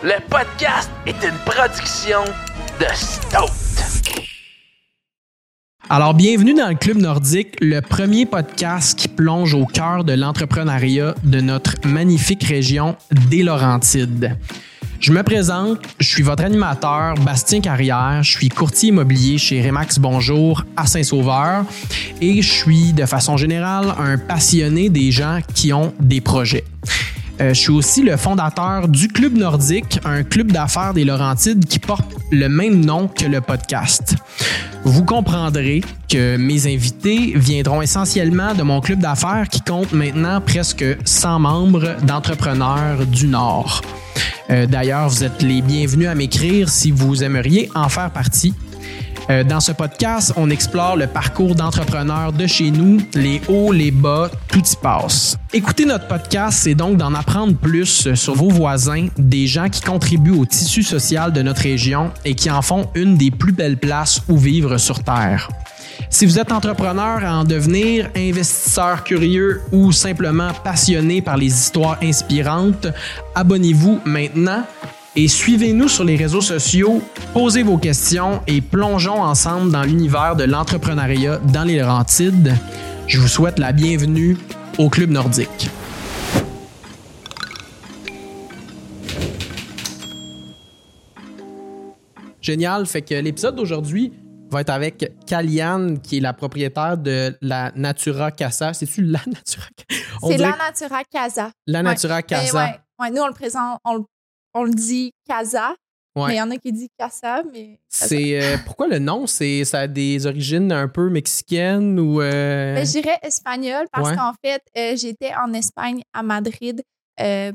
Le podcast est une production de Stout. Alors, bienvenue dans le Club Nordique, le premier podcast qui plonge au cœur de l'entrepreneuriat de notre magnifique région des Laurentides. Je me présente, je suis votre animateur, Bastien Carrière, je suis courtier immobilier chez Remax Bonjour à Saint-Sauveur et je suis de façon générale un passionné des gens qui ont des projets. Euh, je suis aussi le fondateur du Club Nordique, un club d'affaires des Laurentides qui porte le même nom que le podcast. Vous comprendrez que mes invités viendront essentiellement de mon club d'affaires qui compte maintenant presque 100 membres d'entrepreneurs du Nord. Euh, D'ailleurs, vous êtes les bienvenus à m'écrire si vous aimeriez en faire partie. Euh, dans ce podcast, on explore le parcours d'entrepreneurs de chez nous, les hauts, les bas, tout y passe. Écouter notre podcast, c'est donc d'en apprendre plus sur vos voisins, des gens qui contribuent au tissu social de notre région et qui en font une des plus belles places où vivre sur Terre. Si vous êtes entrepreneur à en devenir, investisseur curieux ou simplement passionné par les histoires inspirantes, abonnez-vous maintenant et suivez-nous sur les réseaux sociaux, posez vos questions et plongeons ensemble dans l'univers de l'entrepreneuriat dans les Laurentides. Je vous souhaite la bienvenue au Club Nordique. Génial, fait que l'épisode d'aujourd'hui va être avec Kaliane, qui est la propriétaire de la Natura Casa. C'est-tu la Natura On C'est la Natura Casa. La Natura Casa. ouais, ouais, nous, on le présente, on, le- on le dit Casa, Ouais. mais il y en a qui disent Casa, mais. C'est euh, pourquoi le nom? C'est ça a des origines un peu mexicaines ou euh, Mais je dirais espagnol parce Ouais. qu'en fait, euh, j'étais en Espagne, à Madrid,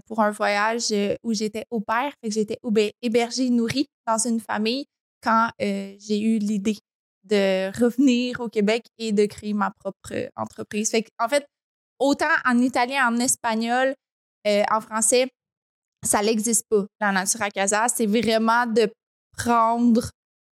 pour un voyage où j'étais au père. Fait que j'étais héber- hébergée, nourrie dans une famille quand j'ai eu l'idée de revenir au Québec et de créer ma propre entreprise. Fait que, en fait, autant en italien, en espagnol, en français, ça n'existe pas, la Natura Casa. C'est vraiment de prendre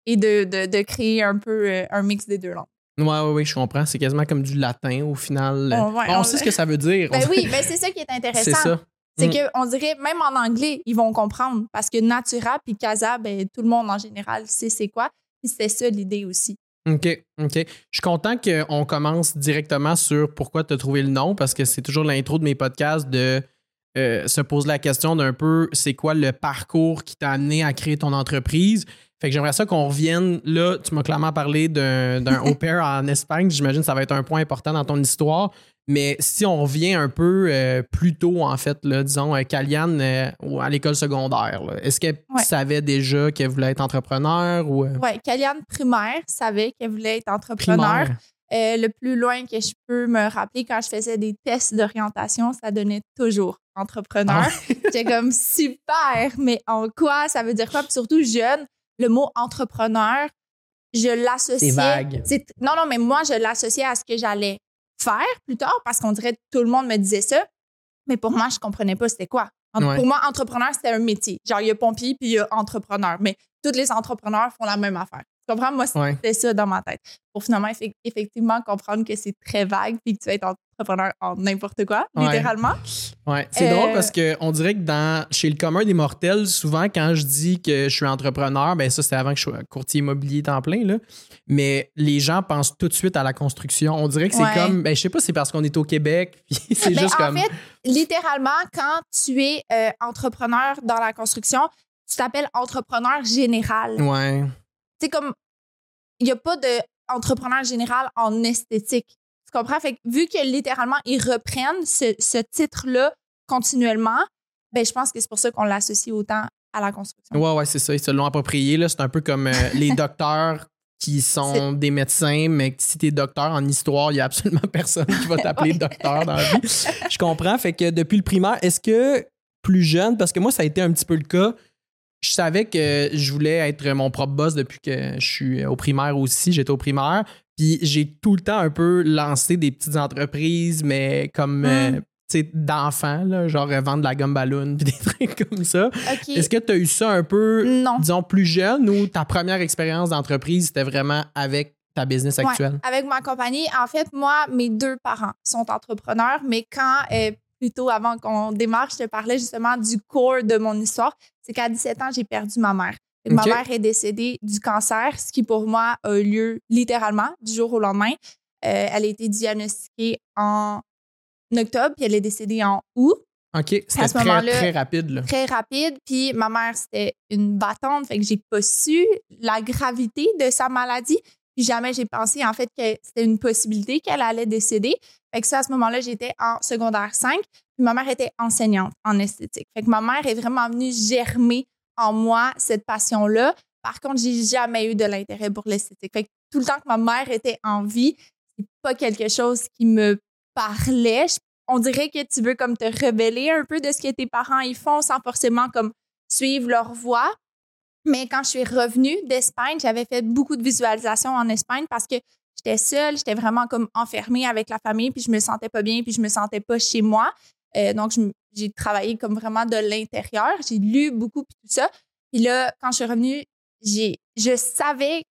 et de, de, de créer un peu euh, un mix des deux langues. Ouais, ouais, ouais, je comprends. C'est quasiment comme du latin au final. Oh, ouais, on on- sait ce que ça veut dire. Ben oui, ben c'est ça qui est intéressant. c'est ça. C'est Mm. que on dirait, même en anglais, ils vont comprendre parce que Natura puis Casa, ben, tout le monde en général sait c'est quoi. Puis c'était ça l'idée aussi. OK, OK. Je suis content qu'on commence directement sur pourquoi tu as trouvé le nom parce que c'est toujours l'intro de mes podcasts de euh, se poser la question d'un peu c'est quoi le parcours qui t'a amené à créer ton entreprise? Fait que j'aimerais ça qu'on revienne là. Tu m'as clairement parlé d'un au pair en Espagne. J'imagine que ça va être un point important dans ton histoire. Mais si on revient un peu euh, plus tôt, en fait, là, disons, euh, Kaliane euh, à l'école secondaire, est-ce qu'elle Ouais. savait déjà qu'elle voulait être entrepreneur ou. euh, Ouais, Kaliane primaire savait qu'elle voulait être entrepreneur. le plus loin que je peux me rappeler, quand je faisais des tests d'orientation, ça donnait toujours entrepreneur. Ah J'étais comme super, mais en quoi? Ça veut dire quoi? Puis surtout jeune, le mot entrepreneur, je l'associais. C'est vague. Non, non, mais moi, je l'associais à ce que j'allais faire plus tard parce qu'on dirait que tout le monde me disait ça. Mais pour moi, je comprenais pas c'était quoi. Ouais. Pour moi, entrepreneur, c'était un métier. Genre, il y a pompier puis il y a entrepreneur. Mais tous les entrepreneurs font la même affaire. Tu comprends? Moi, Ouais. c'était ça dans ma tête. Pour finalement, effe- effectivement, comprendre que c'est très vague puis que tu vas être entrepreneur en n'importe quoi, Ouais. littéralement. Ouais, c'est Euh, drôle parce que on dirait que dans chez le commun des mortels, souvent quand je dis que je suis entrepreneur, ben ça c'était avant que je sois courtier immobilier temps plein là, mais les gens pensent tout de suite à la construction. On dirait que c'est Ouais. comme ben je sais pas, c'est parce qu'on est au Québec, puis c'est Ben, juste en comme fait, littéralement, quand tu es euh, entrepreneur dans la construction, tu t'appelles entrepreneur général. ouais. C'est comme, il n'y a pas d'entrepreneur général en esthétique. Tu comprends? Fait que vu que littéralement, ils reprennent ce, ce titre-là continuellement, ben, je pense que c'est pour ça qu'on l'associe autant à la construction. Ouais, ouais, c'est ça, ils se l'ont approprié c'est un peu comme euh, les docteurs qui sont des médecins, mais si t'es docteur en histoire, il y a absolument personne qui va t'appeler Ouais. docteur dans la vie. Je comprends. Fait que depuis le primaire, est-ce que plus jeune, parce que moi, ça a été un petit peu le cas, je savais que je voulais être mon propre boss depuis que je suis au primaire aussi. J'étais au primaire. Puis j'ai tout le temps un peu lancé des petites entreprises, mais comme Mm. euh, tu sais, d'enfants, genre euh, vendre de la gomme ballon puis des trucs comme ça. Est-ce que tu as eu ça un peu, Non. disons, plus jeune ou ta première expérience d'entreprise, c'était vraiment avec ta business Ouais, actuelle? avec ma compagnie, en fait, moi, mes deux parents sont entrepreneurs, mais quand, euh, plutôt avant qu'on démarre, je te parlais justement du core de mon histoire, c'est qu'à 17 ans, j'ai perdu ma mère. Ma mère est décédée du cancer, ce qui pour moi a eu lieu littéralement du jour au lendemain. Euh, elle a été diagnostiquée en octobre, puis elle est décédée en août. OK, c'était très, très rapide. Là. très rapide. Puis ma mère, c'était une battante, fait que j'ai pas su la gravité de sa maladie. Puis jamais j'ai pensé, en fait, que c'était une possibilité qu'elle allait décéder. Fait que ça, à ce moment-là, j'étais en secondaire 5. Puis ma mère était enseignante en esthétique. Fait que ma mère est vraiment venue germer en moi cette passion-là. Par contre, j'ai jamais eu de l'intérêt pour l'esthétique. Fait que tout le temps que ma mère était en vie, c'est pas quelque chose qui me parlait. On dirait que tu veux comme te rebeller un peu de ce que tes parents y font sans forcément comme suivre leur voie. Mais quand je suis revenue d'Espagne, j'avais fait beaucoup de visualisations en Espagne parce que j'étais seule, j'étais vraiment comme enfermée avec la famille, puis je me sentais pas bien, puis je me sentais pas chez moi. Euh, donc, j'ai travaillé comme vraiment de l'intérieur. J'ai lu beaucoup, puis tout ça. Puis là, quand je suis revenue, j'ai, je savais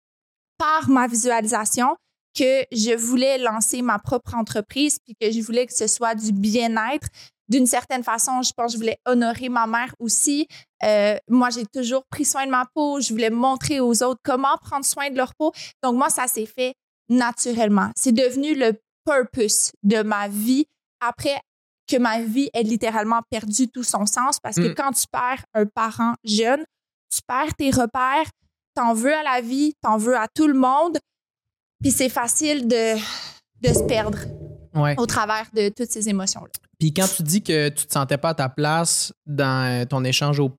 par ma visualisation que je voulais lancer ma propre entreprise, puis que je voulais que ce soit du bien-être. D'une certaine façon, je pense que je voulais honorer ma mère aussi. Euh, moi, j'ai toujours pris soin de ma peau. Je voulais montrer aux autres comment prendre soin de leur peau. Donc, moi, ça s'est fait naturellement. C'est devenu le purpose de ma vie après que ma vie ait littéralement perdu tout son sens parce que Mm. quand tu perds un parent jeune, tu perds tes repères, t'en veux à la vie, t'en veux à tout le monde, puis c'est facile de, de se perdre Ouais. au travers de toutes ces émotions-là. Puis quand tu dis que tu te sentais pas à ta place dans euh, ton échange au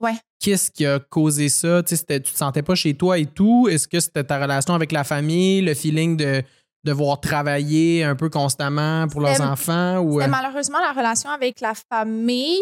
Ouais. qu'est-ce qui a causé ça? Tu sais, tu te sentais pas chez toi et tout? Est-ce que c'était ta relation avec la famille, le feeling de devoir travailler un peu constamment pour leurs enfants? Ou, euh, malheureusement la relation avec la famille.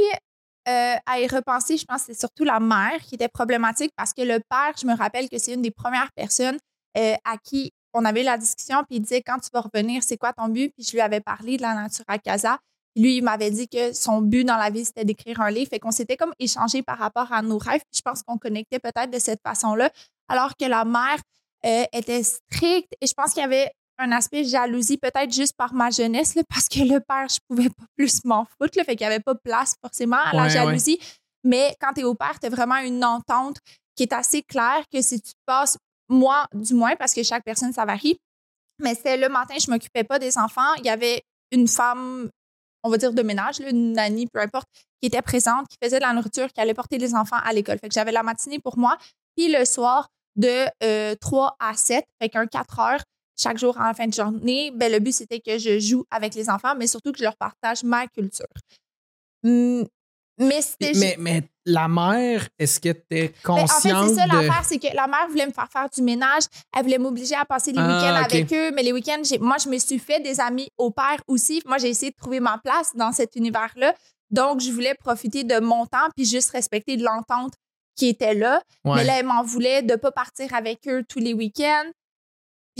Euh, à y repenser, je pense que c'est surtout la mère qui était problématique parce que le père, je me rappelle que c'est une des premières personnes euh, à qui on avait la discussion, puis il disait quand tu vas revenir, c'est quoi ton but? Puis je lui avais parlé de la nature à casa. Lui, il m'avait dit que son but dans la vie, c'était d'écrire un livre. Fait qu'on s'était comme échangé par rapport à nos rêves. Puis je pense qu'on connectait peut-être de cette façon-là. Alors que la mère euh, était stricte et je pense qu'il y avait un aspect jalousie, peut-être juste par ma jeunesse, là, parce que le père, je pouvais pas plus m'en foutre, là, fait qu'il n'y avait pas place forcément à la Ouais, jalousie. Mais quand tu es au père, tu as vraiment une entente qui est assez claire que si tu passes, moi du moins, parce que chaque personne, ça varie, mais c'était le matin, je m'occupais pas des enfants. Il y avait une femme, on va dire de ménage, là, une nanny, peu importe, qui était présente, qui faisait de la nourriture, qui allait porter les enfants à l'école. Fait que j'avais la matinée pour moi, puis le soir de euh, 3 à 7, fait qu'un 4 heures chaque jour en fin de journée. Ben, le but, c'était que je joue avec les enfants, mais surtout que je leur partage ma culture. Hum, mais mais, mais la mère, est-ce qu'elle était ben, en fait, consciente c'est ça de... l'affaire, c'est que la mère voulait me faire faire du ménage. Elle voulait m'obliger à passer les Ah, week-ends avec eux. Mais les week-ends, moi, je me suis fait des amis au père aussi. Moi, j'ai essayé de trouver ma place dans cet univers-là. Donc, je voulais profiter de mon temps puis juste respecter de l'entente qui était là. Ouais. Mais là, elle m'en voulait de pas partir avec eux tous les week-ends.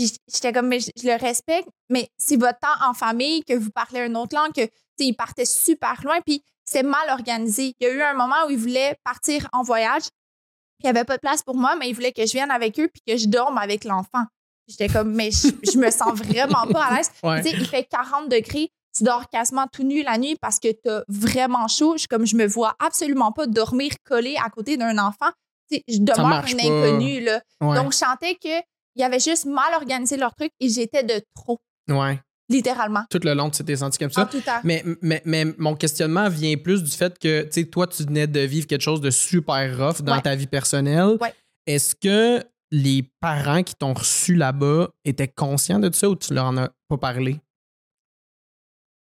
Puis j'étais comme, mais je, je le respecte, mais c'est votre temps en famille, que vous parlez une autre langue, que, tu sais, ils partaient super loin, puis c'est mal organisé. Il y a eu un moment où ils voulaient partir en voyage, puis il n'y avait pas de place pour moi, mais ils voulaient que je vienne avec eux, puis que je dorme avec l'enfant. J'étais comme, mais je, je me sens vraiment pas à l'aise. Ouais. Tu sais, il fait 40 degrés, tu dors quasiment tout nu la nuit parce que tu as vraiment chaud. Je, comme, je me vois absolument pas dormir collé à côté d'un enfant. Tu sais, je demeure une inconnue, là. Ouais. Donc, je sentais qu'il y avait juste mal organisé leur truc et j'étais de trop, ouais. littéralement. Tout le long, tu t'es senti comme En ça. tout temps. Mais, mais, mais mon questionnement vient plus du fait que, tu sais, toi, tu venais de vivre quelque chose de super rough dans Ouais. ta vie personnelle. Ouais. Est-ce que les parents qui t'ont reçu là-bas étaient conscients de ça ou tu leur en as pas parlé?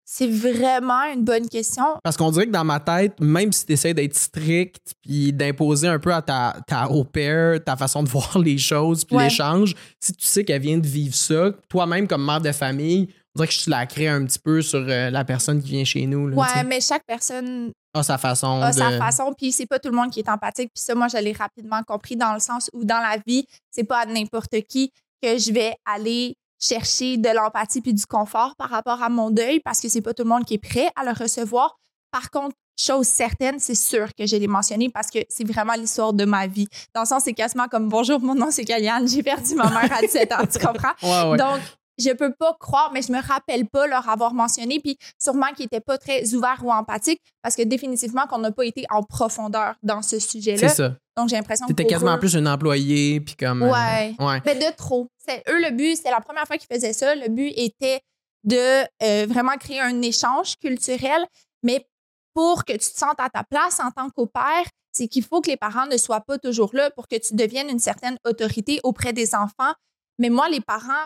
C'est vraiment une bonne question. Parce qu'on dirait que dans ma tête, même si tu essaies d'être strict puis d'imposer un peu à ta, ta au pair ta façon de voir les choses puis Ouais. l'échange, si tu sais qu'elle vient de vivre ça, toi-même comme mère de famille, on dirait que je la crée un petit peu sur euh, la personne qui vient chez nous. Là, tu Ouais, mais chaque personne a sa façon a de... sa façon, puis c'est pas tout le monde qui est empathique. Puis ça, moi, je l'ai rapidement compris dans le sens où dans la vie, c'est pas à n'importe qui que je vais aller chercher de l'empathie puis du confort par rapport à mon deuil parce que c'est pas tout le monde qui est prêt à le recevoir. Par contre, chose certaine, c'est sûr que je l'ai mentionné parce que c'est vraiment l'histoire de ma vie. Dans le sens, c'est quasiment comme bonjour, mon nom c'est Kaliane, j'ai perdu ma mère à 17 ans, tu comprends? Ouais, ouais. Donc, je peux pas croire, mais je me rappelle pas leur avoir mentionné, puis sûrement qu'ils étaient pas très ouverts ou empathiques, parce que définitivement qu'on n'a pas été en profondeur dans ce sujet-là. C'est ça. Donc j'ai l'impression que T'étais quasiment eux- plus un employé, puis comme. euh, Ouais. ouais. Mais de trop. C'est eux le but, c'est la première fois qu'ils faisaient ça. Le but était de euh, vraiment créer un échange culturel, mais pour que tu te sentes à ta place en tant qu'au père, c'est qu'il faut que les parents ne soient pas toujours là pour que tu deviennes une certaine autorité auprès des enfants. Mais moi, les parents,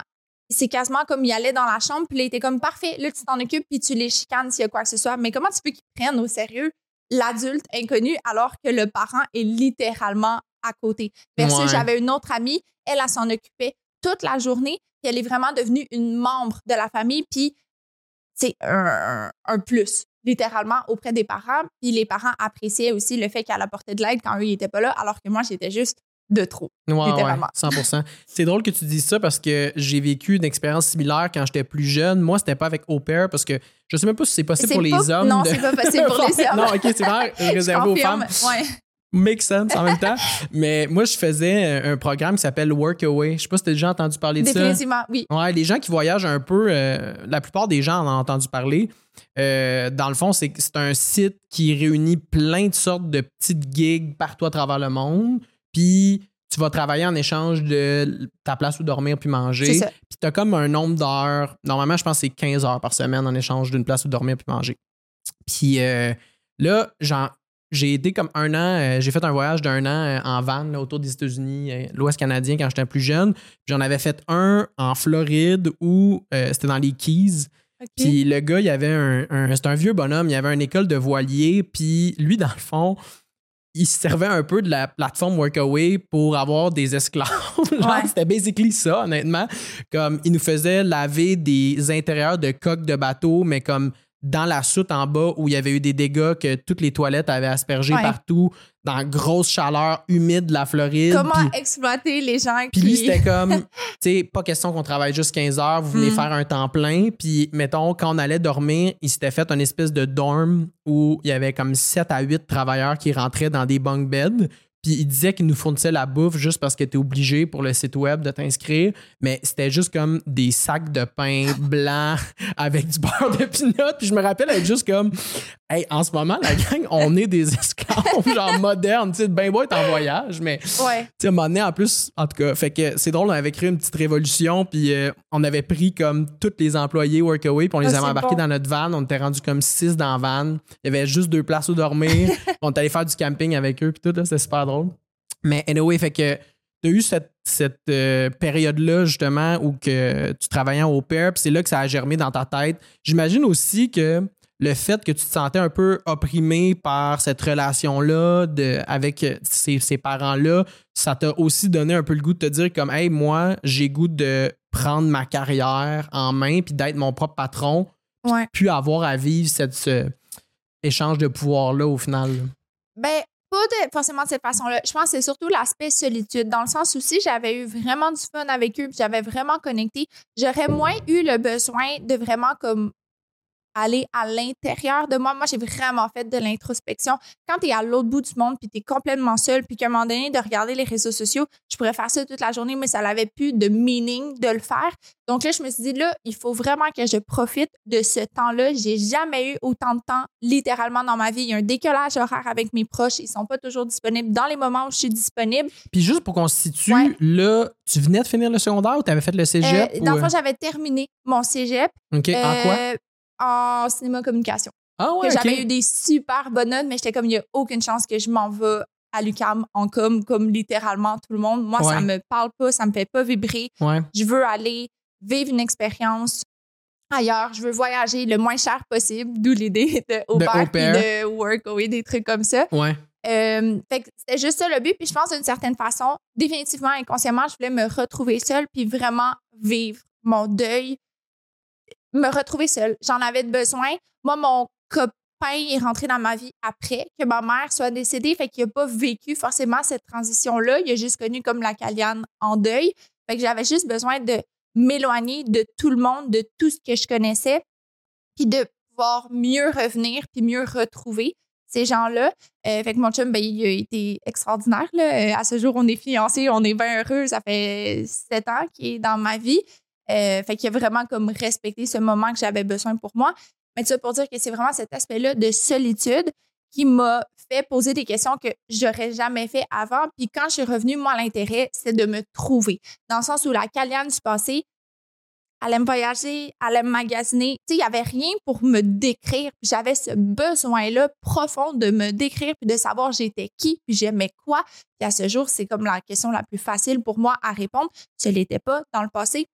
c'est quasiment comme ils allaient dans la chambre, puis là, ils étaient comme parfait, là, tu t'en occupes, puis tu les chicanes s'il y a quoi que ce soit. Mais comment tu veux qu'ils prennent au sérieux l'adulte inconnu alors que le parent est littéralement à côté? Versus, Ouais. j'avais une autre amie, elle, elle s'en occupait toute la journée, puis elle est vraiment devenue une membre de la famille, puis c'est un, un plus, littéralement, auprès des parents. Puis les parents appréciaient aussi le fait qu'elle apportait de l'aide quand eux, ils n'étaient pas là, alors que moi, j'étais juste de trop. Ouais, ouais, Littéralement. 100%. C'est drôle que tu dises ça parce que j'ai vécu une expérience similaire quand j'étais plus jeune. Moi, c'était pas avec au pair parce que je sais même pas si c'est possible pour les hommes. non, de- c'est pas possible pour les hommes. non, ok, c'est Je réservé aux femmes. Ouais. Make sense en même temps. Mais moi, je faisais un programme qui s'appelle Workaway. Je sais pas si t'as déjà entendu parler de ça. Définitivement, oui. Ouais, les gens qui voyagent un peu, euh, la plupart des gens en ont entendu parler. Euh, dans le fond, c'est c'est un site qui réunit plein de sortes de petites gigs partout à travers le monde. Puis tu vas travailler en échange de ta place où dormir puis manger. Puis tu as comme un nombre d'heures. Normalement, je pense que c'est 15 heures par semaine en échange d'une place où dormir puis manger. Puis euh, là, j'en- j'ai été comme un an, euh, j'ai fait un voyage d'un an euh, en van là, autour des États-Unis, euh, l'Ouest canadien quand j'étais plus jeune. Puis J'en avais fait un en Floride où c'était dans les Keys. Puis le gars, il avait un, un- c'était un vieux bonhomme, il avait une école de voilier, puis lui, dans le fond, il se servait un peu de la plateforme Workaway pour avoir des esclaves. Ouais. c'était basically ça, honnêtement. Comme il nous faisait laver des intérieurs de coques de bateau, mais comme dans la soute en bas où il y avait eu des dégâts que toutes les toilettes avaient aspergé Ouais. partout, dans la grosse chaleur humide de la Floride. Comment puis- exploiter les gens puis qui... lui, c'était comme, tu sais, pas question qu'on travaille juste 15 heures, vous venez Mm. faire un temps plein. Puis, mettons, quand on allait dormir, il s'était fait une espèce de dorm où il y avait comme 7 à 8 travailleurs qui rentraient dans des bunk beds. Puis il disait qu'il nous fournissait la bouffe juste parce que tu es obligé pour le site web de t'inscrire. Mais c'était juste comme des sacs de pain blanc avec du beurre de pinot. Puis je me rappelle être juste comme, hey, en ce moment, la gang, on est des esclaves, genre modernes. Tu sais, ben beau être en voyage, mais Ouais. tu sais, à un moment donné, en plus, en tout cas, fait que c'est drôle, on avait créé une petite révolution, puis euh, on avait pris comme tous les employés Workaway, puis on les Ah, avait embarqués bon. dans notre van. On était rendu comme six dans la van. Il y avait juste deux places où dormir. on est allé faire du camping avec eux, puis tout, là, c'était super drôle. Mais anyway, fait que tu as eu cette, cette euh, période-là, justement, où que tu travaillais en au pair, puis c'est là que ça a germé dans ta tête. J'imagine aussi que le fait que tu te sentais un peu opprimé par cette relation-là avec euh, ces, ces parents-là, ça t'a aussi donné un peu le goût de te dire comme Hey, moi, j'ai goût de prendre ma carrière en main puis d'être mon propre patron, Ouais. puis avoir à vivre cette, ce échange de pouvoir-là au final. Ben, pas forcément de cette façon-là. Je pense que c'est surtout l'aspect solitude, dans le sens où si j'avais eu vraiment du fun avec eux, puis j'avais vraiment connecté, j'aurais moins eu le besoin de vraiment comme aller à l'intérieur de moi. Moi, j'ai vraiment fait de l'introspection. Quand tu es à l'autre bout du monde, puis tu es complètement seul, puis qu'à un moment donné, de regarder les réseaux sociaux, je pourrais faire ça toute la journée, mais ça n'avait plus de meaning de le faire. Donc là, je me suis dit, là, il faut vraiment que je profite de ce temps-là. J'ai jamais eu autant de temps, littéralement, dans ma vie. Il y a un décalage horaire avec mes proches. Ils sont pas toujours disponibles dans les moments où je suis disponible. Puis juste pour qu'on se situe, Ouais. là, tu venais de finir le secondaire ou tu avais fait le cégep? Euh, ou, dans le euh, fond, j'avais terminé mon cégep. OK, en quoi? En cinéma-communication. Ah ouais, que OK. J'avais eu des super bonnes notes, mais j'étais comme, il n'y a aucune chance que je m'en vais à l'UCAM en com, comme littéralement tout le monde. Moi, ça Ouais. me parle pas, ça me fait pas vibrer. Ouais. Je veux aller vivre une expérience ailleurs. Je veux voyager le moins cher possible, d'où l'idée de au De workaway, des trucs comme ça. Ouais. Euh, fait que c'était juste ça le but. Puis je pense d'une certaine façon, définitivement, inconsciemment, je voulais me retrouver seule puis vraiment vivre mon deuil, me retrouver seule. J'en avais besoin. Moi, mon copain est rentré dans ma vie après que ma mère soit décédée. Fait qu'il n'a pas vécu forcément cette transition-là. Il a juste connu comme la Caliane en deuil. Fait que j'avais juste besoin de m'éloigner de tout le monde, de tout ce que je connaissais, puis de pouvoir mieux revenir puis mieux retrouver ces gens-là. Euh, fait que mon chum, ben, il a été extraordinaire. Là. Euh, à ce jour, on est fiancés, on est bien heureux. Ça fait sept ans qu'il est dans ma vie. Euh, fait qu'il a vraiment comme respecté ce moment que j'avais besoin pour moi. Mais ça pour dire que c'est vraiment cet aspect-là de solitude qui m'a fait poser des questions que j'aurais jamais fait avant. Puis quand je suis revenue, moi, l'intérêt, c'est de me trouver. Dans le sens où la Caliane du passé, elle aime voyager, elle aime magasiner. Tu sais, il n'y avait rien pour me décrire. J'avais ce besoin-là profond de me décrire puis de savoir j'étais qui puis j'aimais quoi. Puis à ce jour, c'est comme la question la plus facile pour moi à répondre. Je ne l'étais pas dans le passé.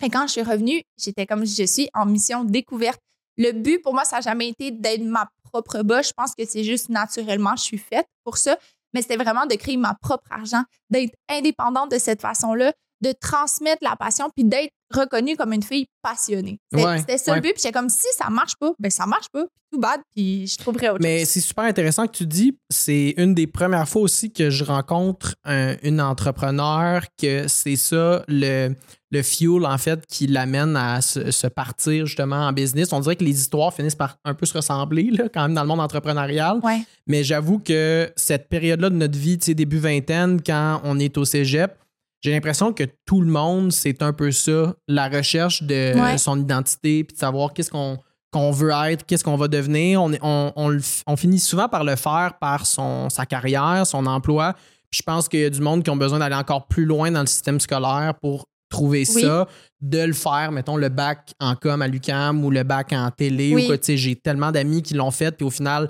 Quand je suis revenue, j'étais comme je suis en mission découverte. Le but pour moi, ça n'a jamais été d'être ma propre boss. Je pense que c'est juste naturellement, je suis faite pour ça. Mais c'était vraiment de créer ma propre argent, d'être indépendante de cette façon-là, de transmettre la passion puis d'être reconnue comme une fille passionnée. C'était ça le but. Puis j'étais comme si ça marche pas, ben ça marche pas, puis tout bad, puis je trouverais autre Mais c'est super intéressant que tu dis. C'est une des premières fois aussi que je rencontre une entrepreneur que c'est ça le, le fuel en fait qui l'amène à se, partir justement en business. On dirait que les histoires finissent par un peu se ressembler là, quand même dans le monde entrepreneurial. Mais j'avoue que cette période-là de notre vie, tu sais, début vingtaine, quand on est au cégep, j'ai l'impression que tout le monde, c'est un peu ça, la recherche de son identité, puis de savoir qu'est-ce qu'on veut être, qu'est-ce qu'on va devenir. On, on, on, finit souvent par le faire par son, sa carrière, son emploi. Puis je pense qu'il y a du monde qui ont besoin d'aller encore plus loin dans le système scolaire pour trouver ça, de le faire, mettons le bac en com à l'UCAM ou le bac en télé ou quoi. J'ai tellement d'amis qui l'ont fait, puis au final,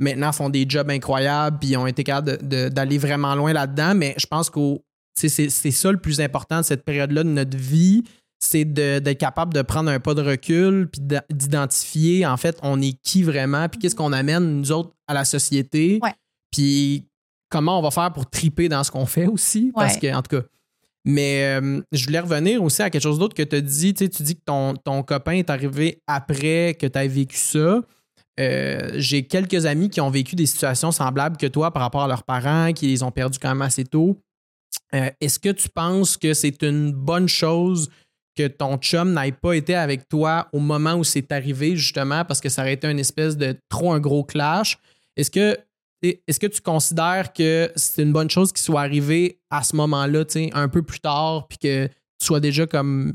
maintenant font des jobs incroyables, puis ont été capables d'aller vraiment loin là-dedans. Mais je pense qu'au c'est ça le plus important de cette période-là de notre vie, c'est d'être capable de prendre un pas de recul, puis d'identifier, en fait, on est qui vraiment, puis qu'est-ce qu'on amène, nous autres, à la société. Puis comment on va faire pour triper dans ce qu'on fait aussi, parce que, en tout cas. Mais euh, je voulais revenir aussi à quelque chose d'autre que tu as dit. Tu dis que ton, ton copain est arrivé après que tu as vécu ça. Euh, j'ai quelques amis qui ont vécu des situations semblables que toi par rapport à leurs parents, qui les ont perdus quand même assez tôt. Euh, est-ce que tu penses que c'est une bonne chose que ton chum n'ait pas été avec toi au moment où c'est arrivé, justement, parce que ça aurait été une espèce de trop un gros clash? Est-ce que, est que tu considères que c'est une bonne chose qu'il soit arrivé à ce moment-là, un peu plus tard, puis que tu sois déjà comme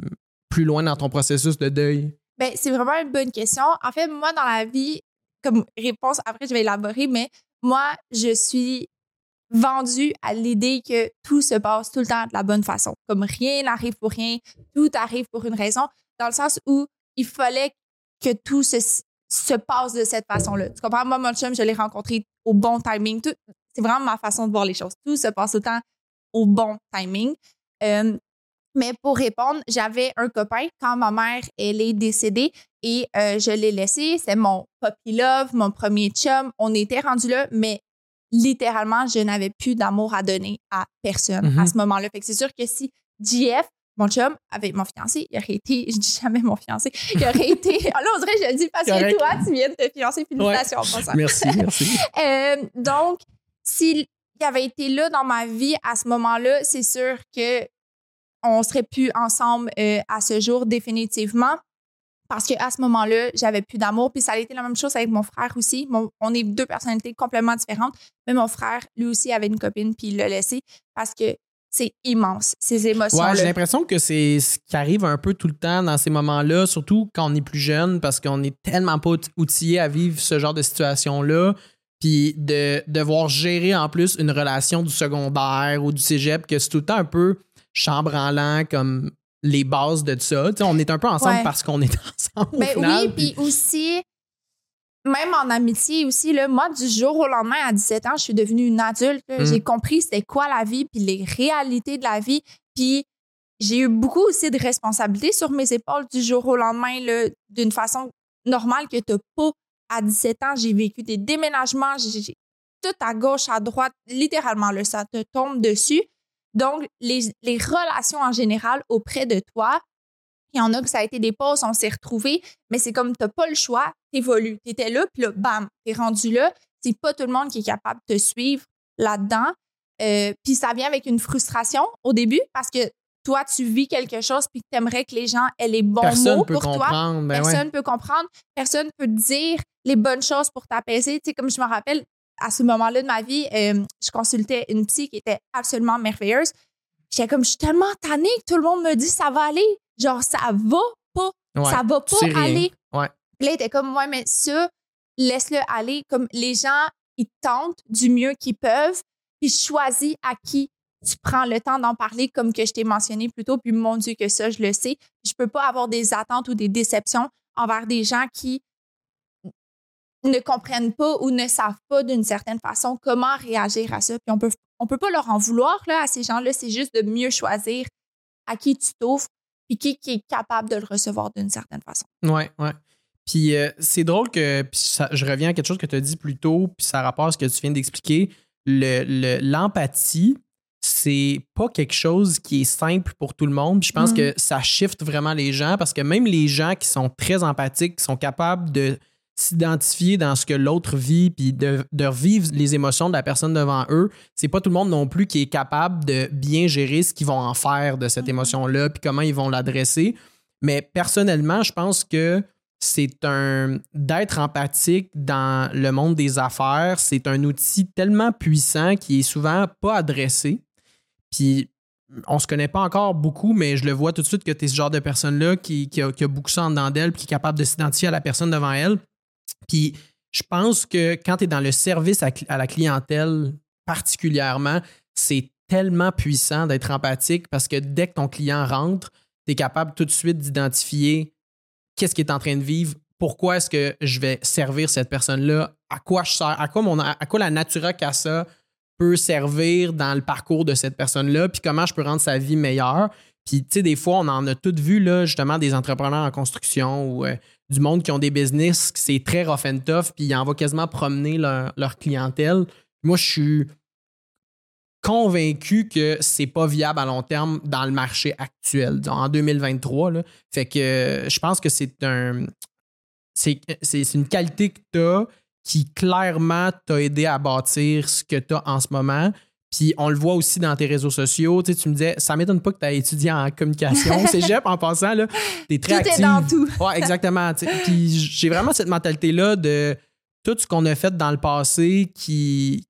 plus loin dans ton processus de deuil? Ben, c'est vraiment une bonne question. En fait, moi, dans la vie, comme réponse, après, je vais élaborer, mais moi, je suis vendu à l'idée que tout se passe tout le temps de la bonne façon. Comme rien n'arrive pour rien, tout arrive pour une raison, dans le sens où il fallait que tout se, se passe de cette façon-là. Tu comprends? Moi, mon chum, je l'ai rencontré au bon timing. C'est vraiment ma façon de voir les choses. Tout se passe temps au bon timing. Euh, mais pour répondre, j'avais un copain quand ma mère, elle est décédée et euh, je l'ai laissé. C'est mon puppy love, mon premier chum. On était rendu là, mais littéralement, je n'avais plus d'amour à donner à personne à mhm. ce moment-là. Fait que c'est sûr que si JF, mon chum, avec mon fiancé, il aurait été, je dis jamais mon fiancé, il aurait été, là, on dirait, je le dis parce que toi, tu viens de te fiancer, félicitations ouais. Merci, merci. euh, donc, s'il avait été là dans ma vie à ce moment-là, c'est sûr que on serait plus ensemble euh, à ce jour définitivement parce qu'à ce moment-là, j'avais plus d'amour. Puis ça a été la même chose avec mon frère aussi. on est deux personnalités complètement différentes. Mais mon frère, lui aussi, avait une copine, puis il l'a laissé parce que c'est immense, ces émotions. Ouais, j'ai l'impression que c'est ce qui arrive un peu tout le temps dans ces moments-là, surtout quand on est plus jeune, parce qu'on est tellement pas outillé à vivre ce genre de situation-là. Puis de devoir gérer en plus une relation du secondaire ou du cégep, que c'est tout le temps un peu chambranlant comme les bases de ça. on est un peu ensemble parce qu'on est ensemble. Ben oui, puis aussi, même en amitié aussi, là, moi, du jour au lendemain, à 17 ans, je suis devenue une adulte. Mm. J'ai compris c'était quoi la vie, puis les réalités de la vie. Puis j'ai eu beaucoup aussi de responsabilités sur mes épaules du jour au lendemain, d'une façon normale que tu pas à 17 ans. J'ai vécu des déménagements, j'ai tout à gauche, à droite, littéralement, là, ça te tombe dessus. Donc, les, relations en général auprès de toi, il y en a que ça a été des pauses, on s'est retrouvés, mais c'est comme tu n'as pas le choix, tu évolues. Tu étais là, puis là, bam, tu es rendu là. C'est pas tout le monde qui est capable de te suivre là-dedans. Euh, puis ça vient avec une frustration au début parce que toi, tu vis quelque chose puis tu aimerais que les gens aient les bons mots pour toi. Ben Personne ne peut comprendre. Personne peut dire les bonnes choses pour t'apaiser. Tu sais, comme je me rappelle, à ce moment-là de ma vie, euh, je consultais une psy qui était absolument merveilleuse. J'étais comme, je suis tellement tannée que tout le monde me dit ça va aller. genre, ça va pas. Ouais, ça va pas aller. Ouais. Puis là, était comme, ouais, mais ça, laisse-le aller. Comme les gens, ils tentent du mieux qu'ils peuvent, puis choisis à qui tu prends le temps d'en parler, comme que je t'ai mentionné plus tôt, puis mon Dieu que ça, je le sais. Je peux pas avoir des attentes ou des déceptions envers des gens qui ne comprennent pas ou ne savent pas d'une certaine façon comment réagir à ça. Puis on peut, on peut pas leur en vouloir là, à ces gens-là. C'est juste de mieux choisir à qui tu t'offres puis qui, qui est capable de le recevoir d'une certaine façon. Ouais, ouais. Puis euh, c'est drôle que puis ça- je reviens à quelque chose que tu as dit plus tôt, puis ça rapporte à ce que tu viens d'expliquer. Le- le- L'empathie, c'est pas quelque chose qui est simple pour tout le monde. Puis je pense Mm. que ça shift vraiment les gens parce que même les gens qui sont très empathiques, qui sont capables de s'identifier dans ce que l'autre vit puis de, de revivre les émotions de la personne devant eux, c'est pas tout le monde non plus qui est capable de bien gérer ce qu'ils vont en faire de cette Mhm. émotion-là puis comment ils vont l'adresser. Mais personnellement, je pense que c'est un d'être empathique dans le monde des affaires, c'est un outil tellement puissant qui est souvent pas adressé. Puis on se connaît pas encore beaucoup, mais je le vois tout de suite que tu es ce genre de personne-là qui, qui a, qui a beaucoup ça en dedans d'elle, puis qui est capable de s'identifier à la personne devant elle. Puis je pense que quand tu es dans le service à, la clientèle particulièrement, c'est tellement puissant d'être empathique parce que dès que ton client rentre, tu es capable tout de suite d'identifier qu'est-ce qu'il est en train de vivre, pourquoi est-ce que je vais servir cette personne-là, à quoi je sers, à quoi, mon, à quoi la Natura Casa peut servir dans le parcours de cette personne-là, puis comment je peux rendre sa vie meilleure. Puis, tu sais, des fois, on en a toutes vu, là, justement, des entrepreneurs en construction ou euh, du monde qui ont des business, c'est très rough and tough, puis ils en vont quasiment promener leur, leur clientèle. Moi, je suis convaincu que c'est pas viable à long terme dans le marché actuel, en 2023. Là. Fait que euh, je pense que c'est un. C'est une qualité que tu as qui clairement t'a aidé à bâtir ce que tu as en ce moment. Puis on le voit aussi dans tes réseaux sociaux. Tu, sais, tu me disais, ça m'étonne pas que tu as étudié en communication. Cégep, en passant, là, tu es très Tout est dans tout. Ouais, exactement. tu sais. Puis j'ai vraiment cette mentalité-là de tout ce qu'on a fait dans le passé qui,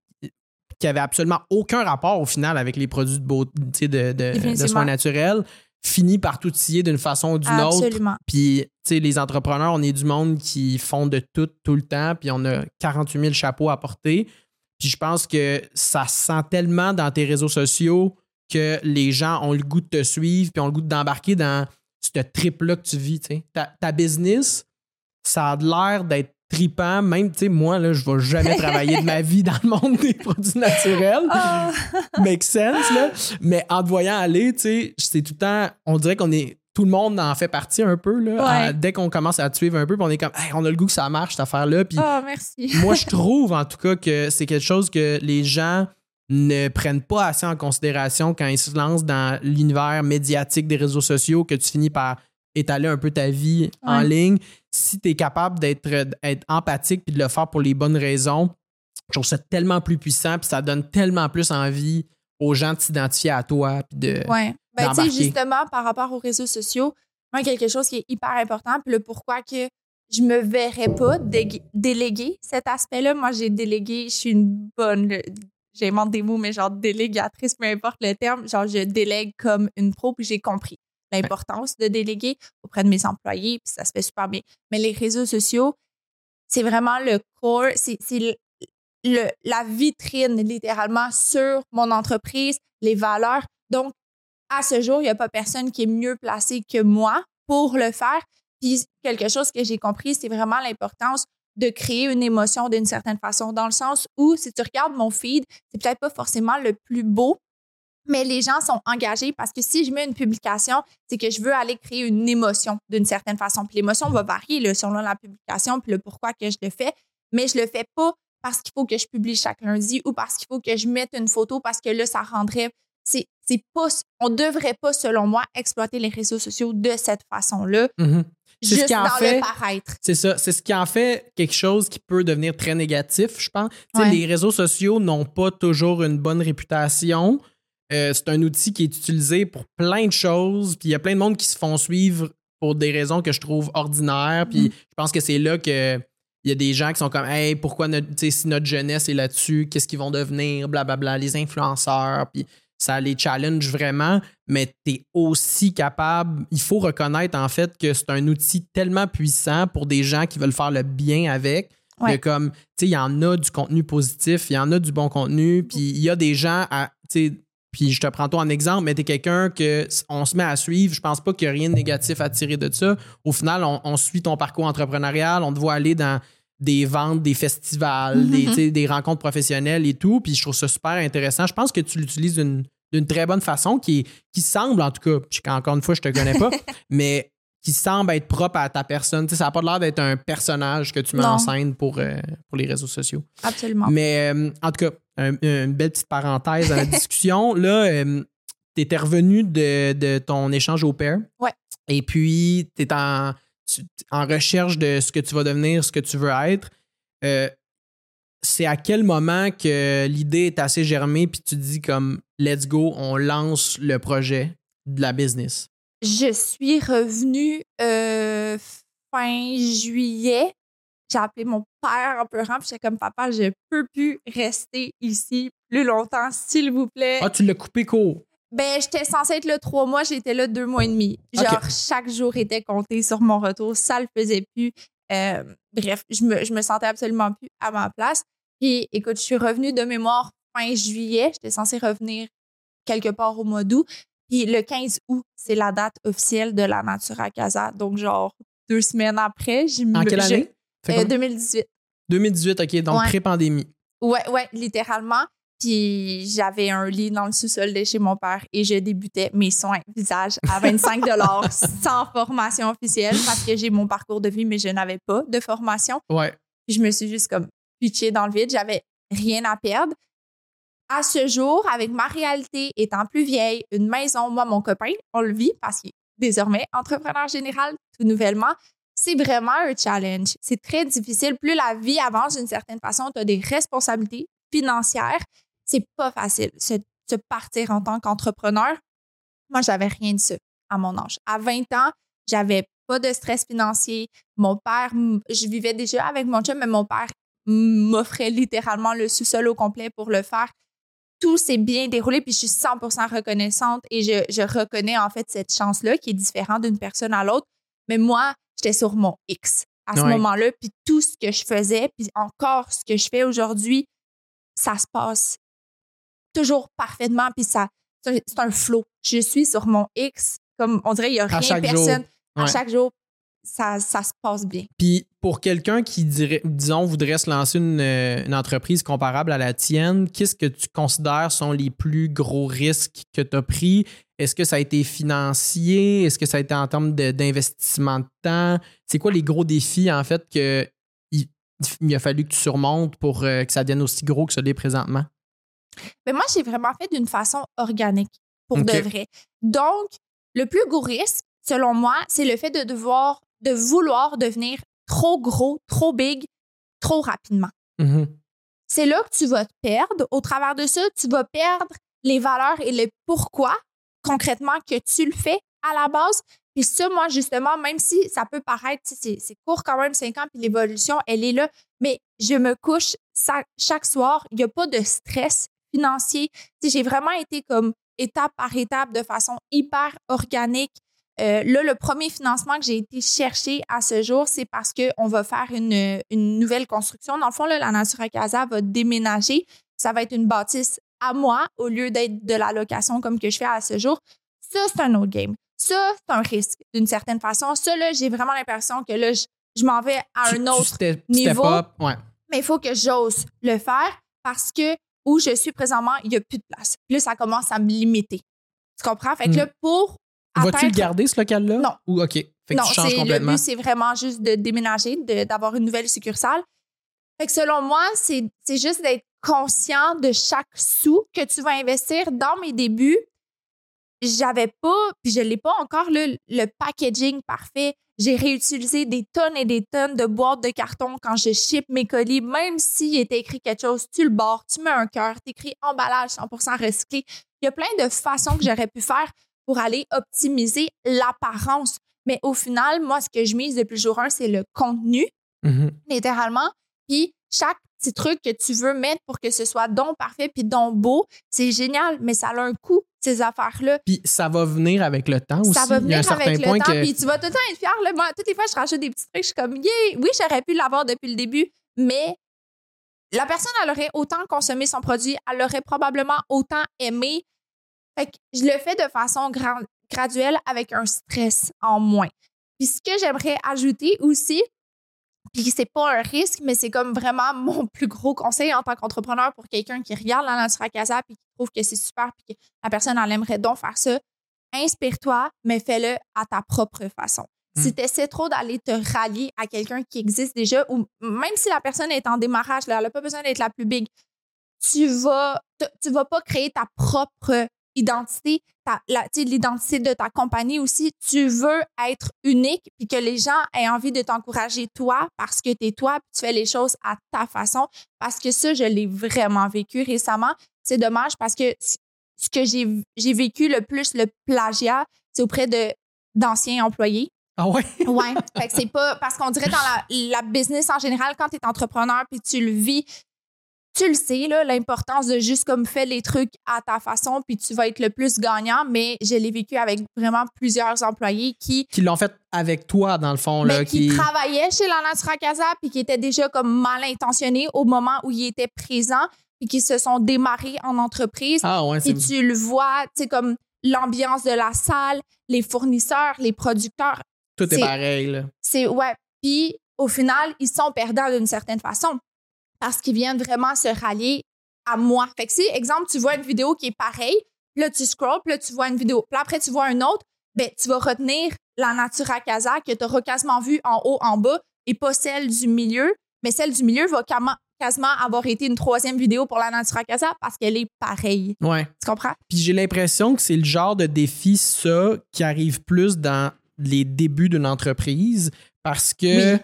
qui avait absolument aucun rapport au final avec les produits de beauté, tu sais, de, de, de Définitivement. soins naturels, finit par tout scier d'une façon ou d'une autre. Absolument. Puis, tu sais, les entrepreneurs, on est du monde qui font de tout, tout le temps, puis on a 48 000 chapeaux à porter. Puis je pense que ça se sent tellement dans tes réseaux sociaux que les gens ont le goût de te suivre, puis ont le goût d'embarquer dans ce trip-là que tu vis, tu sais. Ta, ta business, ça a de l'air d'être tripant. Même, tu sais, moi, là, je vais jamais travailler de ma vie dans le monde des produits naturels Ah. make sense, là. Mais en te voyant aller, tu sais, c'est tout le temps, on dirait qu'on est, tout le monde en fait partie un peu, là. Ouais. Dès qu'on commence à te suivre un peu, on est comme, Hey, on a le goût que ça marche, cette affaire-là. Puis Ah, merci. moi, je trouve, en tout cas, que c'est quelque chose que les gens ne prennent pas assez en considération quand ils se lancent dans l'univers médiatique des réseaux sociaux, que tu finis par étaler un peu ta vie en ligne. Si tu es capable d'être être empathique puis de le faire pour les bonnes raisons, je trouve ça tellement plus puissant puis ça donne tellement plus envie aux gens de s'identifier à toi puis de Ouais. Ben, tu sais, justement, par rapport aux réseaux sociaux, moi, quelque chose qui est hyper important, puis le pourquoi que je me verrais pas déléguer cet aspect-là. Moi, j'ai délégué, je suis une bonne, j'invente des mots, mais genre délégatrice, peu importe le terme, genre je délègue comme une pro, puis j'ai compris l'importance de déléguer auprès de mes employés, puis ça se fait super bien. Mais les réseaux sociaux, c'est vraiment le core, c'est le, la vitrine littéralement sur mon entreprise, les valeurs. Donc, à ce jour, il n'y a pas personne qui est mieux placé que moi pour le faire. Puis quelque chose que j'ai compris, c'est vraiment l'importance de créer une émotion d'une certaine façon, dans le sens où, si tu regardes mon feed, c'est peut-être pas forcément le plus beau, mais les gens sont engagés parce que si je mets une publication, c'est que je veux aller créer une émotion d'une certaine façon. Puis l'émotion va varier selon la publication, puis le pourquoi que je le fais, mais je le fais pas parce qu'il faut que je publie chaque lundi ou parce qu'il faut que je mette une photo parce que là, ça rendrait. C'est, pas, on devrait pas, selon moi, exploiter les réseaux sociaux de cette façon-là, ce juste qui en dans fait- le paraître. C'est ça. C'est ce qui en fait quelque chose qui peut devenir très négatif, je pense. Ouais. Les réseaux sociaux n'ont pas toujours une bonne réputation. Euh, c'est un outil qui est utilisé pour plein de choses. Puis il y a plein de monde qui se font suivre pour des raisons que je trouve ordinaires. Puis Mm. je pense que c'est là que il y a des gens qui sont comme Hey, pourquoi notre, si notre jeunesse est là-dessus, qu'est-ce qu'ils vont devenir, blablabla, les influenceurs. Puis ça les challenge vraiment, mais tu es aussi capable, il faut reconnaître en fait que c'est un outil tellement puissant pour des gens qui veulent faire le bien avec. Ouais. Que comme, tu sais, il y en a du contenu positif, il y en a du bon contenu, puis il y a des gens à, tu sais, puis je te prends toi en exemple, mais tu es quelqu'un que on se met à suivre. Je pense pas qu'il y a rien de négatif à tirer de ça. Au final, on, on suit ton parcours entrepreneurial, on te voit aller dans des ventes, des festivals, sais, des rencontres professionnelles et tout. Puis je trouve ça super intéressant. Je pense que tu l'utilises d'une très bonne façon qui, qui semble, en tout cas, je- encore une fois, je te connais pas, mais qui semble être propre à ta personne. Ça n'a pas l'air d'être un personnage que tu mets Non. en scène pour, euh, pour les réseaux sociaux. Absolument. Mais euh, en tout cas, un- une belle petite parenthèse dans la discussion. Là, tu étais revenu de, de ton échange au pair. Ouais. Et puis, tu es en, tu- en recherche de ce que tu vas devenir, ce que tu veux être. Euh, c'est à quel moment que l'idée est assez germée, puis tu dis comme, let's go, on lance le projet de la business? Je suis revenue euh, fin juillet. J'ai appelé mon père en pleurant, puis j'étais comme papa, je peux plus rester ici plus longtemps, s'il vous plaît. Ah, tu l'as coupé court. Ben, j'étais censée être là trois mois, j'étais là deux mois et demi. Genre, chaque jour était compté sur mon retour, ça le faisait plus. Euh, bref, je me, je me sentais absolument plus à ma place. Puis, écoute, je suis revenue de mémoire fin juillet. J'étais censée revenir quelque part au mois d'août. Puis, le 15 août, c'est la date officielle de la Natura Casa. Donc, genre, deux semaines après, j'ai En quelle année? Euh, comme- 2018. 2018, OK, donc Ouais. pré-pandémie. Ouais, ouais, littéralement. Puis j'avais un lit dans le sous-sol de chez mon père et je débutais mes soins visage à 25 sans formation officielle parce que j'ai mon parcours de vie, mais je n'avais pas de formation. Ouais. Puis je me suis juste comme pitchée dans le vide. J'avais rien à perdre. À ce jour, avec ma réalité étant plus vieille, une maison, moi, mon copain, on le vit parce qu'il est désormais entrepreneur général tout nouvellement. C'est vraiment un challenge. C'est très difficile. Plus la vie avance d'une certaine façon, tu as des responsabilités financières. C'est pas facile se, se partir en tant qu'entrepreneur. Moi, j'avais rien de ça à mon âge. À 20 ans, j'avais pas de stress financier. Mon père, je vivais déjà avec mon chum, mais mon père m'offrait littéralement le sous-sol au complet pour le faire. Tout s'est bien déroulé, puis je suis 100% reconnaissante et je, je reconnais en fait cette chance-là qui est différente d'une personne à l'autre. Mais moi, j'étais sur mon X à ce Ouais. moment-là, puis tout ce que je faisais, puis encore ce que je fais aujourd'hui, ça se passe toujours parfaitement, puis ça, c'est un- flow. Je suis sur mon X, comme on dirait, il n'y a rien, chaque personne. jour. À chaque jour, ça, ça se passe bien. Puis pour quelqu'un qui, dirait, disons, voudrait se lancer une, euh, une entreprise comparable à la tienne, qu'est-ce que tu considères sont les plus gros risques que tu as pris? Est-ce que ça a été financier? Est-ce que ça a été en termes de- d'investissement de, temps? C'est quoi les gros défis, en fait, que il, il a fallu que tu surmontes pour euh, que ça devienne aussi gros que ça l'est présentement? Mais moi, j'ai vraiment fait d'une façon organique, pour de vrai. Donc, le plus gros risque, selon moi, c'est le fait de devoir, de vouloir devenir trop gros, trop big, trop rapidement. Mhm. C'est là que tu vas te perdre. Au travers de ça, tu vas perdre les valeurs et le pourquoi concrètement que tu le fais à la base. Puis ça, moi, justement, même si ça peut paraître, c'est c'est court quand même, 5 ans, puis l'évolution, elle est là, mais je me couche ça- chaque soir, il n'y a pas de stress financier. J'ai vraiment été comme étape par étape de façon hyper organique. Euh, là, le premier financement que j'ai été chercher à ce jour, c'est parce qu'on va faire une, une nouvelle construction. Dans le fond, là, la Natura Casa va déménager. Ça va être une bâtisse à moi au lieu d'être de la location comme que je fais à ce jour. Ça, c'est un autre game. Ça, c'est un risque d'une certaine façon. Ça, là, j'ai vraiment l'impression que là, je, je m'en vais à Tu- un tu autre step- niveau. step up, ouais. mais il faut que j'ose le faire parce que où je suis présentement, il n'y a plus de place. Puis là, ça commence à me limiter. Tu comprends? Fait que là, pour Vas-tu le garder, ce local-là? Non. Ou OK. Fait que non, tu changes c'est- le complètement. but, c'est vraiment juste de déménager, d'avoir une nouvelle succursale. Fait que selon moi, c'est c'est juste d'être conscient de chaque sou que tu vas investir. Dans mes débuts, j'avais pas, puis je l'ai pas encore, le, le packaging parfait. J'ai réutilisé des tonnes et des tonnes de boîtes de carton quand je ship mes colis, même s'il était écrit quelque chose, tu le bords, tu mets un cœur, t'écris emballage 100% recyclé. Il y a plein de façons que j'aurais pu faire pour aller optimiser l'apparence. Mais au final, moi, ce que je mise depuis le jour 1, c'est le contenu, Mhm. littéralement. Puis chaque petits trucs que tu veux mettre pour que ce soit donc parfait puis donc beau, c'est génial, mais ça a un coût, ces affaires-là. Puis ça va venir avec le temps aussi. Ça va Il y a un venir avec le temps, que. puis tu vas tout le temps être fier. Là. Moi, toutes les fois, je rajoute des petits trucs, je suis comme, yeah, oui, j'aurais pu l'avoir depuis le début, mais la personne, elle aurait autant consommé son produit, elle aurait probablement autant aimé. Fait que je le fais de façon gra- graduelle avec un stress en moins. Puis ce que j'aimerais ajouter aussi, puis c'est pas un risque, mais c'est comme vraiment mon plus gros conseil en tant qu'entrepreneur pour quelqu'un qui regarde la Natura Casa puis qui trouve que c'est super puis que la personne elle aimerait donc faire ça. Inspire-toi, mais fais-le à ta propre façon. Si Mm. tu essaies trop d'aller te rallier à quelqu'un qui existe déjà, ou même si la personne est en démarrage, là, elle n'a pas besoin d'être la plus big, tu vas, tu vas pas créer ta propre identité, ta- l'identité de ta compagnie aussi. Tu veux être unique puis que les gens aient envie de t'encourager toi parce que tu es toi puis tu fais les choses à ta façon. Parce que ça, je l'ai vraiment vécu récemment. C'est dommage parce que ce que j'ai j'ai vécu le plus, le plagiat, c'est auprès de d'anciens employés. Ah ouais? Ouais. fait que c'est pas. Parce qu'on dirait dans la, la business en général, quand tu es entrepreneur puis tu le vis, tu le sais, l'importance de juste comme faire les trucs à ta façon puis tu vas être le plus gagnant. Mais je l'ai vécu avec vraiment plusieurs employés qui. Qui l'ont fait avec toi, dans le fond. Là, qui, travaillaient chez la Natura Casa puis qui étaient déjà comme mal intentionnés au moment où ils étaient présents puis qui se sont démarrés en entreprise. Ah ouais, c'est. Puis tu le vois, tu sais, comme l'ambiance de la salle, les fournisseurs, les producteurs. Tout est c'est- pareil, là. C'est, ouais. Puis au final, ils sont perdants d'une certaine façon parce qu'ils viennent vraiment se rallier à moi. Fait que si, exemple, tu vois une vidéo qui est pareille, là, tu scrolls, puis là, tu vois une vidéo, puis après, tu vois un autre, ben, tu vas retenir la Natura Casa que tu auras quasiment vue en haut, en bas, et pas celle du milieu. Mais celle du milieu va quasiment- quasiment avoir été une troisième vidéo pour la Natura Casa parce qu'elle est pareille. Ouais. Tu comprends? Puis j'ai l'impression que c'est le genre de défi, ça, qui arrive plus dans les débuts d'une entreprise parce que, Oui.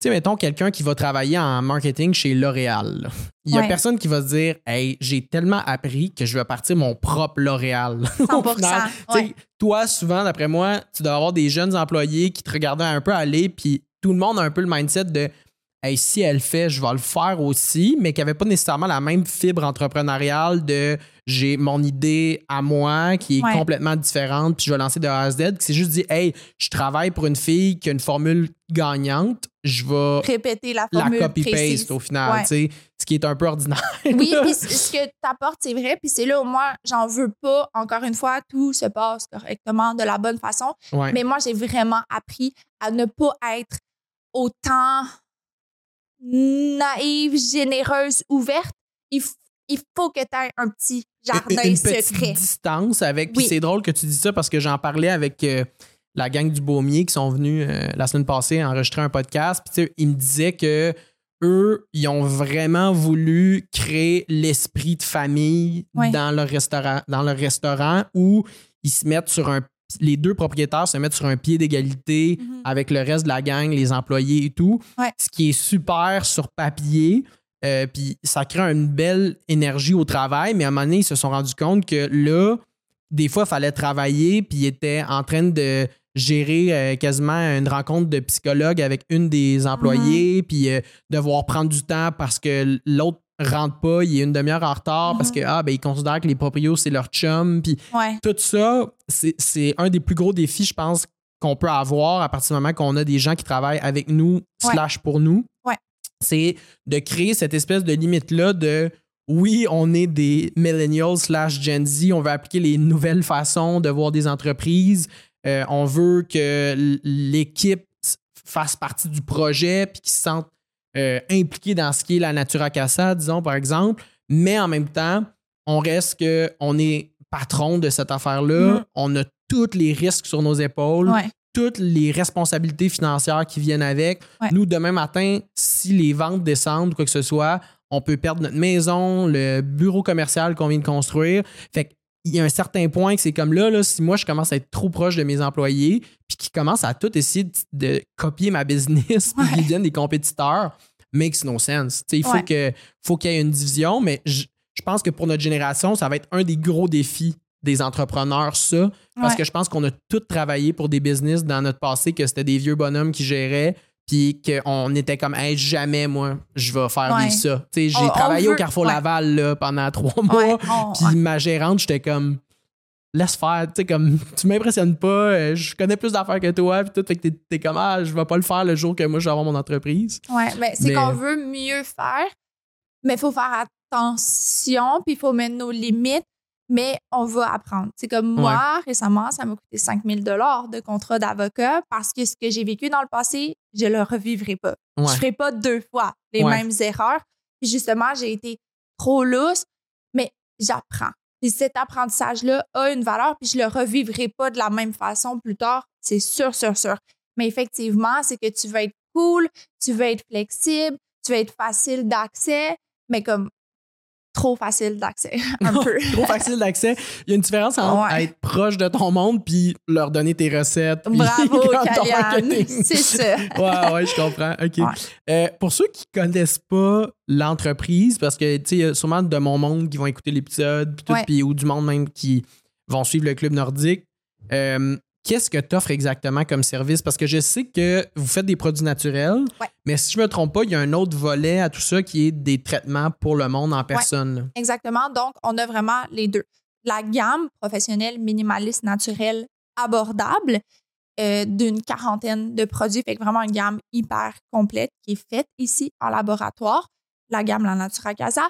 Tu sais, mettons quelqu'un qui va travailler en marketing chez L'Oréal. Il y a Ouais. personne qui va se dire, hey, j'ai tellement appris que je vais partir mon propre L'Oréal. Au 100%, final, tu sais, ouais. Toi, souvent, d'après moi, tu dois avoir des jeunes employés qui te regardaient un peu aller, puis tout le monde a un peu le mindset de Hey, si elle fait, je vais le faire aussi, mais qui n'avait pas nécessairement la même fibre entrepreneuriale de j'ai mon idée à moi qui est Ouais. complètement différente, puis je vais lancer de A à Z, qui s'est juste dit Hey, je travaille pour une fille qui a une formule gagnante, je vais Répéter la la formule copy-paste précise. au final, Ouais. tu sais, ce qui est un peu ordinaire. Oui, puis ce que tu apportes, c'est vrai. Puis c'est là où moi, j'en veux pas. Encore une fois, tout se passe correctement, de la bonne façon. Ouais. Mais moi, j'ai vraiment appris à ne pas être autant naïve, généreuse, ouverte. Il, faut que tu aies un petit jardin une secret. petite distance avec. Puis Oui. c'est drôle que tu dis ça parce que j'en parlais avec euh, la gang du Baumier qui sont venus euh, la semaine passée enregistrer un podcast. Puis ils me disaient que eux, ils ont vraiment voulu créer l'esprit de famille dans leur restaurant, dans leur restaurant où ils se mettent sur un les deux propriétaires se mettent sur un pied d'égalité Mhm. avec le reste de la gang, les employés et tout. Ouais. Ce qui est super sur papier. Euh, puis ça crée une belle énergie au travail, mais à un moment donné, ils se sont rendus compte que là, des fois, il fallait travailler, puis ils étaient en train de gérer euh, quasiment une rencontre de psychologue avec une des employés, puis euh, devoir prendre du temps parce que l'autre rentre pas, il est une demi-heure en retard parce que ah ben ils considèrent que les proprios c'est leur chum puis Ouais. tout ça c'est un des plus gros défis je pense qu'on peut avoir à partir du moment qu'on a des gens qui travaillent avec nous Ouais. slash pour nous Ouais. c'est de créer cette espèce de limite là de oui, on est des millennials slash Gen Z, on veut appliquer les nouvelles façons de voir des entreprises, Euh, on veut que l'équipe fasse partie du projet puis qu'ils se sentent euh, impliqués dans ce qui est la Natura Casa, disons par exemple, mais en même temps, on reste que on est patron de cette affaire-là, Mhm. on a tous les risques sur nos épaules, Ouais. toutes les responsabilités financières qui viennent avec. Ouais. Nous, demain matin, si les ventes descendent ou quoi que ce soit, on peut perdre notre maison, le bureau commercial qu'on vient de construire. Fait qu'il y a un certain point que c'est comme là, là, si moi je commence à être trop proche de mes employés, puis qu'ils commencent à tout essayer de, de copier ma business, puis qu'ils deviennent des compétiteurs, makes no sense. Tu sais, Il faut Ouais. que faut qu'il y ait une division, mais je je pense que pour notre génération, ça va être un des gros défis des entrepreneurs, ça. Parce Ouais. que je pense qu'on a tous travaillé pour des business dans notre passé, que c'était des vieux bonhommes qui géraient, puis qu'on était comme, hey, jamais, moi, je vais faire Ouais. vivre ça. J'ai travaillé au Carrefour ouais. Laval là, pendant trois mois, puis ma gérante, j'étais comme, laisse faire, tu sais, comme, tu m'impressionnes pas, euh, je connais plus d'affaires que toi, puis tout, fait que t'es, t'es comme, ah, je vais pas le faire le jour que moi, je vais avoir mon entreprise. Ouais, mais c'est Mais- qu'on veut mieux faire, mais il faut faire attention, puis il faut mettre nos limites, mais on va apprendre. C'est comme moi, récemment, ça m'a coûté 5000 dollars de contrat d'avocat parce que ce que j'ai vécu dans le passé, je le revivrai pas. Ouais. Je ferai pas deux fois les Ouais. mêmes erreurs. Puis justement, j'ai été trop lousse, mais j'apprends. Puis cet apprentissage-là a une valeur, puis je le revivrai pas de la même façon plus tard, c'est sûr, sûr, sûr. Mais effectivement, c'est que tu vas être cool, tu vas être flexible, tu vas être facile d'accès, mais comme trop facile d'accès, un peu. Trop facile d'accès. Il y a une différence entre Ouais. être proche de ton monde puis leur donner tes recettes. Bravo. C'est ça. ouais, ouais, je comprends. OK. Ouais. Euh, pour ceux qui connaissent pas l'entreprise, parce que, tu sais, il y a sûrement de mon monde qui vont écouter l'épisode, puis tout, Ouais. puis- ou du monde même qui vont suivre le club nordique, euh, qu'est-ce que tu offres exactement comme service? Parce que je sais que vous faites des produits naturels, Ouais. mais si je me trompe pas, il y a un autre volet à tout ça qui est des traitements pour le monde en personne. Exactement. Donc, on a vraiment les deux. La gamme professionnelle minimaliste naturelle abordable euh, d'une quarantaine de produits. Fait que vraiment une gamme hyper complète qui est faite ici en laboratoire. La gamme La Natura Casa.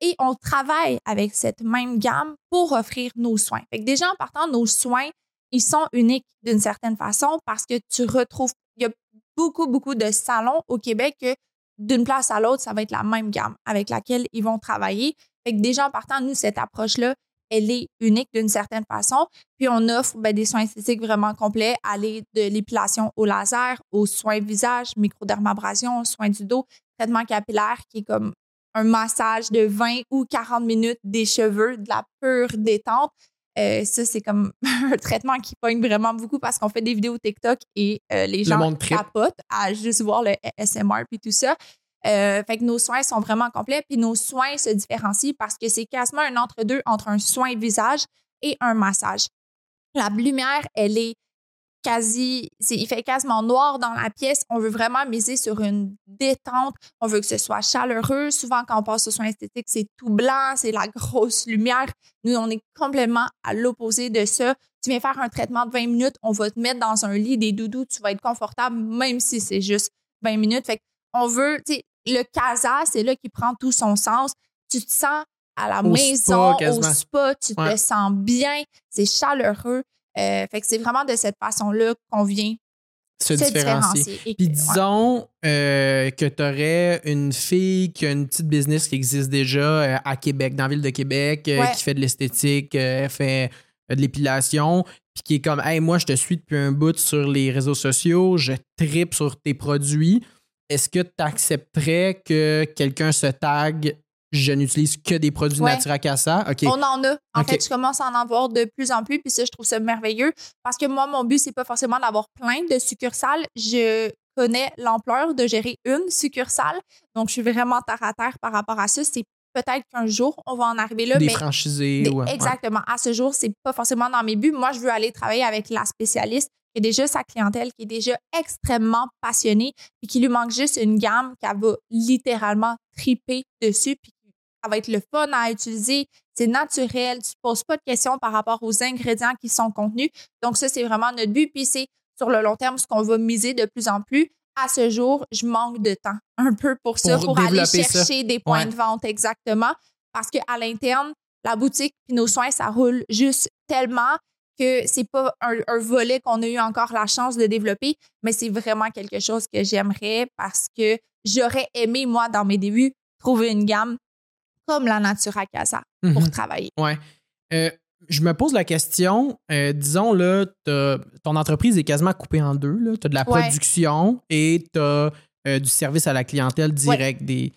Et on travaille avec cette même gamme pour offrir nos soins. Fait que déjà, en partant, nos soins, ils sont uniques d'une certaine façon parce que tu retrouves, il y a beaucoup, beaucoup de salons au Québec que d'une place à l'autre, ça va être la même gamme avec laquelle ils vont travailler. Fait que déjà, en partant, nous, cette approche-là, elle est unique d'une certaine façon. Puis on offre ben, des soins esthétiques vraiment complets, aller de l'épilation au laser, aux soins visage, microdermabrasion, soins du dos, traitement capillaire qui est comme un massage de 20 ou 40 minutes des cheveux, de la pure détente. Euh, ça, c'est comme un traitement qui pogne vraiment beaucoup parce qu'on fait des vidéos TikTok et euh, les gens capotent à juste voir le SMR puis tout ça. Euh, fait que nos soins sont vraiment complets, puis nos soins se différencient parce que c'est quasiment un entre-deux entre un soin visage et un massage. La lumière, elle est quasi, c'est- il fait quasiment noir dans la pièce. On veut vraiment miser sur une détente. On veut que ce soit chaleureux. Souvent, quand on passe aux soins esthétiques, c'est tout blanc, c'est la grosse lumière. Nous, on est complètement à l'opposé de ça. Tu viens faire un traitement de 20 minutes, on va te mettre dans un lit, des doudous, tu vas être confortable, même si c'est juste 20 minutes. Fait on veut, tu sais, le casa, c'est là qui prend tout son sens. Tu te sens à la Au maison, spa, au spa, tu Ouais. te sens bien, c'est chaleureux. Euh, fait que c'est vraiment de cette façon-là qu'on vient Se se différencier. Puis disons euh, que tu aurais une fille qui a une petite business qui existe déjà euh, à Québec, dans la ville de Québec, Ouais. qui fait de l'esthétique, fait de l'épilation, puis qui est comme Hey, moi, je te suis depuis un bout sur les réseaux sociaux, je tripe sur tes produits. Est-ce que tu accepterais que quelqu'un se tag Je n'utilise que des produits Ouais. Natura Casa? On en a. En fait, je commence à en avoir de plus en plus, puis ça, je trouve ça merveilleux. Parce que moi, mon but, c'est pas forcément d'avoir plein de succursales. Je connais l'ampleur de gérer une succursale. Donc, je suis vraiment terre à terre par rapport à ça. C'est peut-être qu'un jour, on va en arriver là. des mais franchisés. des- ouais, ouais. exactement. À ce jour, c'est pas forcément dans mes buts. Moi, je veux aller travailler avec la spécialiste qui est déjà sa clientèle, qui est déjà extrêmement passionnée, puis qui lui manque juste une gamme qu'elle va littéralement triper dessus, puis ça va être le fun à utiliser. C'est naturel. Tu ne poses pas de questions par rapport aux ingrédients qui sont contenus. Donc, ça, c'est vraiment notre but. Puis, c'est sur le long terme ce qu'on va miser de plus en plus. À ce jour, je manque de temps un peu pour ça, Pour pour, aller ça. chercher des points Ouais. de vente exactement. Parce qu'à l'interne, la boutique puis nos soins, ça roule juste tellement que c'est pas un, un volet qu'on a eu encore la chance de développer, mais c'est vraiment quelque chose que j'aimerais parce que j'aurais aimé, moi, dans mes débuts, trouver une gamme comme la Natura Casa pour Mhm. travailler. Ouais. Euh, je me pose la question, euh, disons, là, ton entreprise est quasiment coupée en deux. Tu as de la Ouais. production et tu as du service à la clientèle direct. Des...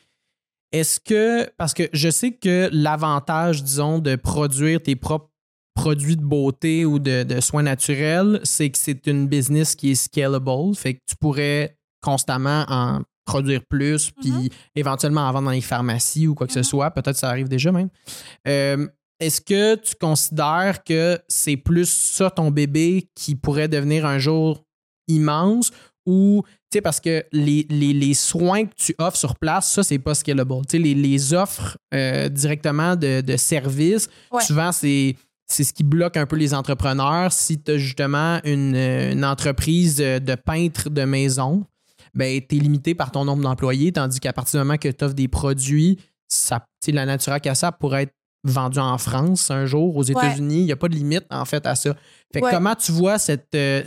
Est-ce que, parce que je sais que l'avantage, disons, de produire tes propres produits de beauté ou de, de soins naturels, c'est que c'est une business qui est scalable. Fait que tu pourrais constamment en produire plus, puis éventuellement en vendre dans les pharmacies ou quoi que ce Mhm. soit. Peut-être que ça arrive déjà même. Euh, Est-ce que tu considères que c'est plus ça ton bébé qui pourrait devenir un jour immense ou sais, parce que les, les, les soins que tu offres sur place, ça, c'est pas scalable. Tu sais, les, les offres euh, directement de, de services, Ouais. souvent, c'est. C'est ce qui bloque un peu les entrepreneurs. Si tu as justement une, une entreprise de de peintre de maison, ben, tu es limité par ton nombre d'employés, tandis qu'à partir du moment que tu offres des produits, ça, la Natura Casa pourrait être vendue en France un jour, aux États-Unis. Il n'y a pas de limite, en fait, à ça. Fait que Ouais. comment tu vois cette euh,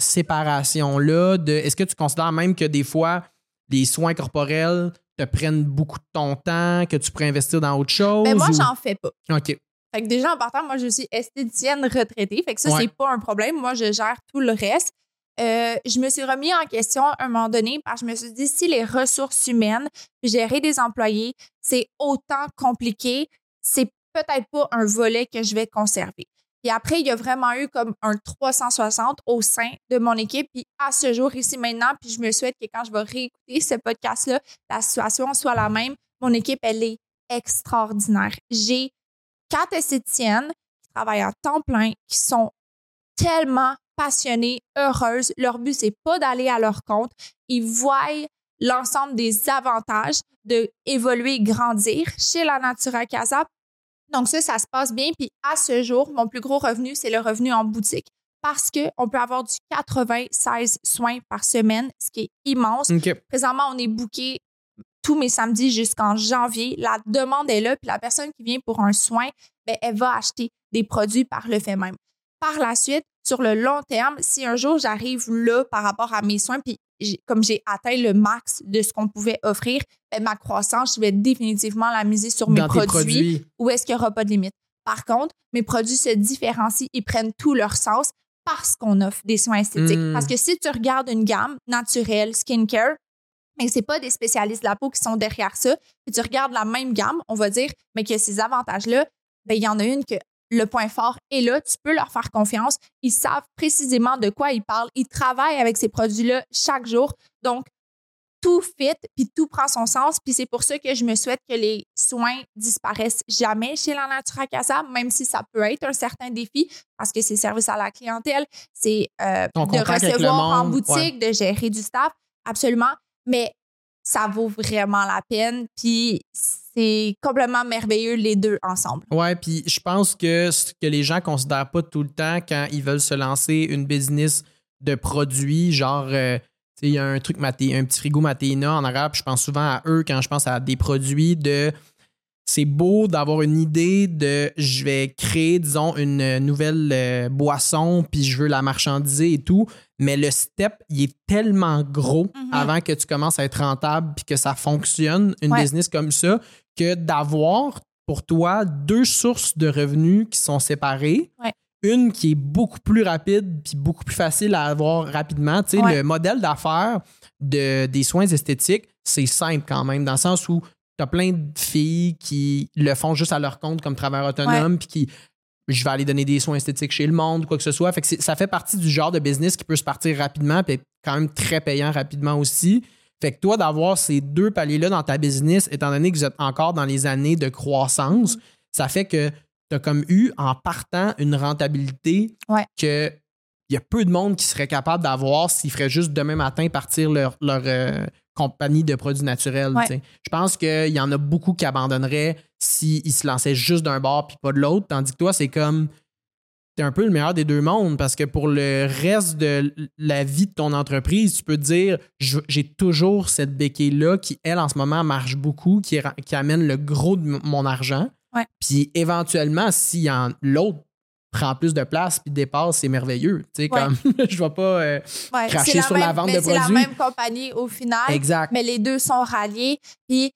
séparation-là de. Est-ce que tu considères même que des fois, les soins corporels te prennent beaucoup de ton temps, que tu pourrais investir dans autre chose? Mais Ben, moi, ou- j'en fais pas. OK. Fait que déjà, en partant, moi, je suis esthéticienne retraitée. Fait que ça, Ouais. c'est pas un problème. Moi, je gère tout le reste. Euh, je me suis remis en question à un moment donné parce que je me suis dit, si les ressources humaines, gérer des employés, c'est autant compliqué, c'est peut-être pas un volet que je vais conserver. Puis après, il y a vraiment eu comme un 360 au sein de mon équipe. Puis à ce jour, ici maintenant, puis je me souhaite que quand je vais réécouter ce podcast-là, la situation soit la même. Mon équipe, elle est extraordinaire. J'ai quatre esthéticiennes qui travaillent à temps plein, qui sont tellement passionnées, heureuses. Leur but, c'est pas d'aller à leur compte. Ils voient l'ensemble des avantages de évoluer, grandir chez la Natura Casa. Donc ça, ça se passe bien. Puis à ce jour, mon plus gros revenu, c'est le revenu en boutique. Parce qu'on peut avoir du 96 soins par semaine, ce qui est immense. Présentement, on est booké tous mes samedis jusqu'en janvier. La demande est là, puis la personne qui vient pour un soin, ben, elle va acheter des produits par le fait même. Par la suite, sur le long terme, si un jour j'arrive là par rapport à mes soins, puis comme j'ai atteint le max de ce qu'on pouvait offrir, ben, ma croissance, je vais définitivement la miser sur mes produits produits. ou est-ce qu'il n'y aura pas de limite. Par contre, mes produits se différencient, ils prennent tout leur sens parce qu'on offre des soins esthétiques. Mm. Parce que si tu regardes une gamme naturelle, skincare, mais c'est pas des spécialistes de la peau qui sont derrière ça, puis tu regardes la même gamme, on va dire, mais que ces avantages-là, ben, il y en a une que le point fort est là, tu peux leur faire confiance, ils savent précisément de quoi ils parlent, ils travaillent avec ces produits-là chaque jour. Donc, tout fit, puis tout prend son sens. Puis c'est pour ça que je me souhaite que les soins disparaissent jamais chez la Natura Casa, même si ça peut être un certain défi, parce que c'est service à la clientèle, c'est euh, de recevoir en boutique, de gérer du staff, absolument. Mais ça vaut vraiment la peine, puis c'est complètement merveilleux les deux ensemble. Ouais, puis je pense que ce que les gens considèrent pas tout le temps quand ils veulent se lancer une business de produits, genre, euh, tu sais, il y a un truc, Maté- un petit frigo Matéina en arabe, je pense souvent à eux quand je pense à des produits de. C'est beau d'avoir une idée de je vais créer, disons, une nouvelle euh, boisson, puis je veux la marchandiser et tout, mais le step, il est tellement gros Mhm. avant que tu commences à être rentable puis que ça fonctionne, une Ouais. business comme ça, que d'avoir pour toi deux sources de revenus qui sont séparées. Ouais. Une qui est beaucoup plus rapide puis beaucoup plus facile à avoir rapidement. Tu sais, Ouais. le modèle d'affaires de, des soins esthétiques, c'est simple quand même, dans le sens où tu as plein de filles qui le font juste à leur compte comme travailleurs autonomes puis qui je vais aller donner des soins esthétiques chez le monde quoi que ce soit. Fait que ça fait partie du genre de business qui peut se partir rapidement puis quand même très payant rapidement aussi. Fait que toi, d'avoir ces deux paliers-là dans ta business, étant donné que vous êtes encore dans les années de croissance, ça fait que tu as comme eu, en partant, une rentabilité Ouais. que il y a peu de monde qui serait capable d'avoir s'ils feraient juste demain matin partir leur, leur euh, compagnie de produits naturels. Ouais. Je pense qu'il y en a beaucoup qui abandonneraient s'ils se lançaient juste d'un bord puis pas de l'autre, tandis que toi, c'est comme t'es un peu le meilleur des deux mondes parce que pour le reste de la vie de ton entreprise, tu peux te dire j'ai toujours cette béquille-là qui, elle, en ce moment, marche beaucoup, qui, amène le gros de mon argent. Ouais. Puis éventuellement, si l'autre prend plus de place puis dépasse, c'est merveilleux. Tu sais, Ouais. comme je vois pas. euh, Ouais, Cracher sur la même- vente mais de C'est la produits. même compagnie au final. exact. mais les deux sont ralliés. Puis,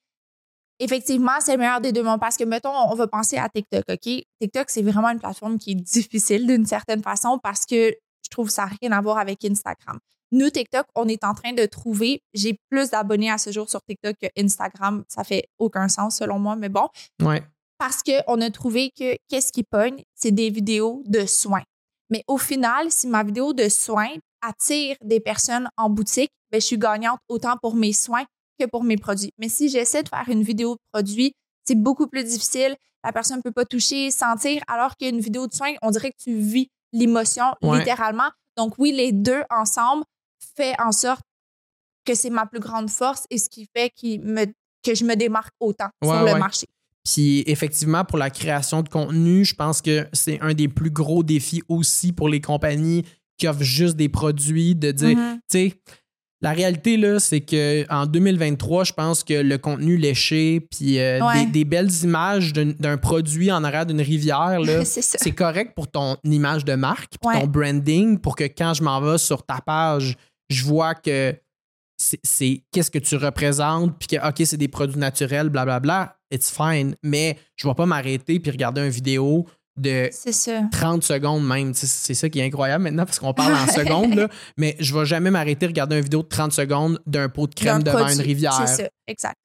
effectivement, c'est le meilleur des deux mondes parce que, mettons, on va penser à TikTok, OK? TikTok, c'est vraiment une plateforme qui est difficile d'une certaine façon parce que je trouve que ça n'a rien à voir avec Instagram. Nous, TikTok, on est en train de trouver, j'ai plus d'abonnés à ce jour sur TikTok que Instagram. Ça fait aucun sens selon moi, mais bon. Ouais. Parce qu'on a trouvé que qu'est-ce qui pogne, c'est des vidéos de soins. Mais au final, si ma vidéo de soins attire des personnes en boutique, ben, je suis gagnante autant pour mes soins que pour mes produits. Mais si j'essaie de faire une vidéo de produit, c'est beaucoup plus difficile. La personne ne peut pas toucher, sentir, alors qu'une vidéo de soins, on dirait que tu vis l'émotion Ouais. littéralement. Donc oui, les deux ensemble fait en sorte que c'est ma plus grande force et ce qui fait me, que je me démarque autant sur le ouais. marché. Puis effectivement, pour la création de contenu, je pense que c'est un des plus gros défis aussi pour les compagnies qui offrent juste des produits, de dire, Mhm. tu sais, la réalité, là, c'est que en 2023, je pense que le contenu léché, puis euh, Ouais. des, des belles images d'un produit en arrière d'une rivière, là, c'est correct pour ton image de marque, puis Ouais. ton branding, pour que quand je m'en vais sur ta page, je vois que c'est- c'est qu'est-ce que tu représentes, puis que, OK, c'est des produits naturels, blablabla, it's fine. Mais je ne vais pas m'arrêter puis regarder une vidéo de C'est ça. 30 secondes même. C'est ça qui est incroyable maintenant parce qu'on parle en secondes, là, mais je vais jamais m'arrêter regarder une vidéo de 30 secondes d'un pot de crème devant produit. une rivière. C'est ça, exact.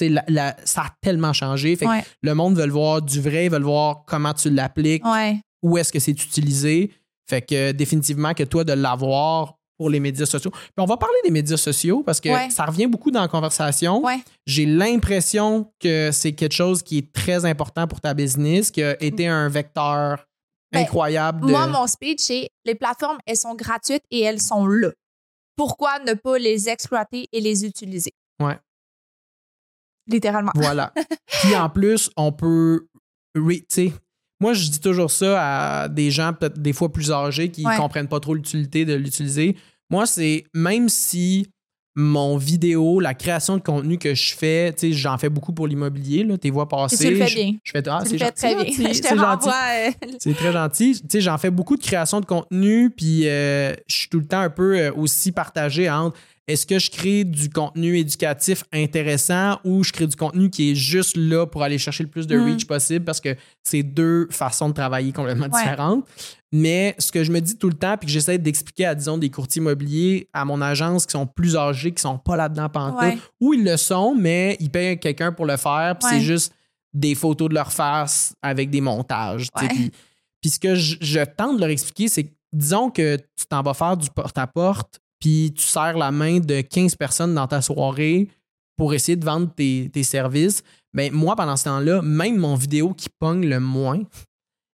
La- la- ça a tellement changé. Fait que le monde veut le voir du vrai, ils veulent voir comment tu l'appliques, Ouais. où est-ce que c'est utilisé. Fait que définitivement que toi, de l'avoir pour les médias sociaux. Puis on va parler des médias sociaux parce que Ouais. ça revient beaucoup dans la conversation. Ouais. J'ai l'impression que c'est quelque chose qui est très important pour ta business, qui a été un vecteur Ben, incroyable de. Moi, mon speech, c'est les plateformes, elles sont gratuites et elles sont là. Pourquoi ne pas les exploiter et les utiliser? Ouais. Littéralement. Voilà. Puis en plus, on peut. tu sais, moi, je dis toujours ça à des gens peut-être des fois plus âgés qui Ouais. comprennent pas trop l'utilité de l'utiliser. Moi, c'est même si mon vidéo, la création de contenu que je fais, tu sais, j'en fais beaucoup pour l'immobilier, là, tes voix passer. tu le fais je- bien. Je, fais, ah, tu c'est le fais gentil, très bien. gentil, Je te c'est gentil. euh, C'est très gentil. Tu sais, j'en fais beaucoup de création de contenu, puis euh, je suis tout le temps un peu euh, aussi partagé entre est-ce que je crée du contenu éducatif intéressant ou je crée du contenu qui est juste là pour aller chercher le plus de Mm. reach possible? Parce que c'est deux façons de travailler complètement Ouais. différentes. Mais ce que je me dis tout le temps, puis que j'essaie d'expliquer à, disons, des courtiers immobiliers à mon agence qui sont plus âgés, qui sont pas là-dedans pantoute, Ouais. ou ils le sont, mais ils payent quelqu'un pour le faire, puis Ouais. c'est juste des photos de leur face avec des montages. puis ce que je, je tente de leur expliquer, c'est que disons que tu t'en vas faire du porte-à-porte, puis tu serres la main de 15 personnes dans ta soirée pour essayer de vendre tes, tes services. Ben moi, pendant ce temps-là, même mon vidéo qui pogne le moins,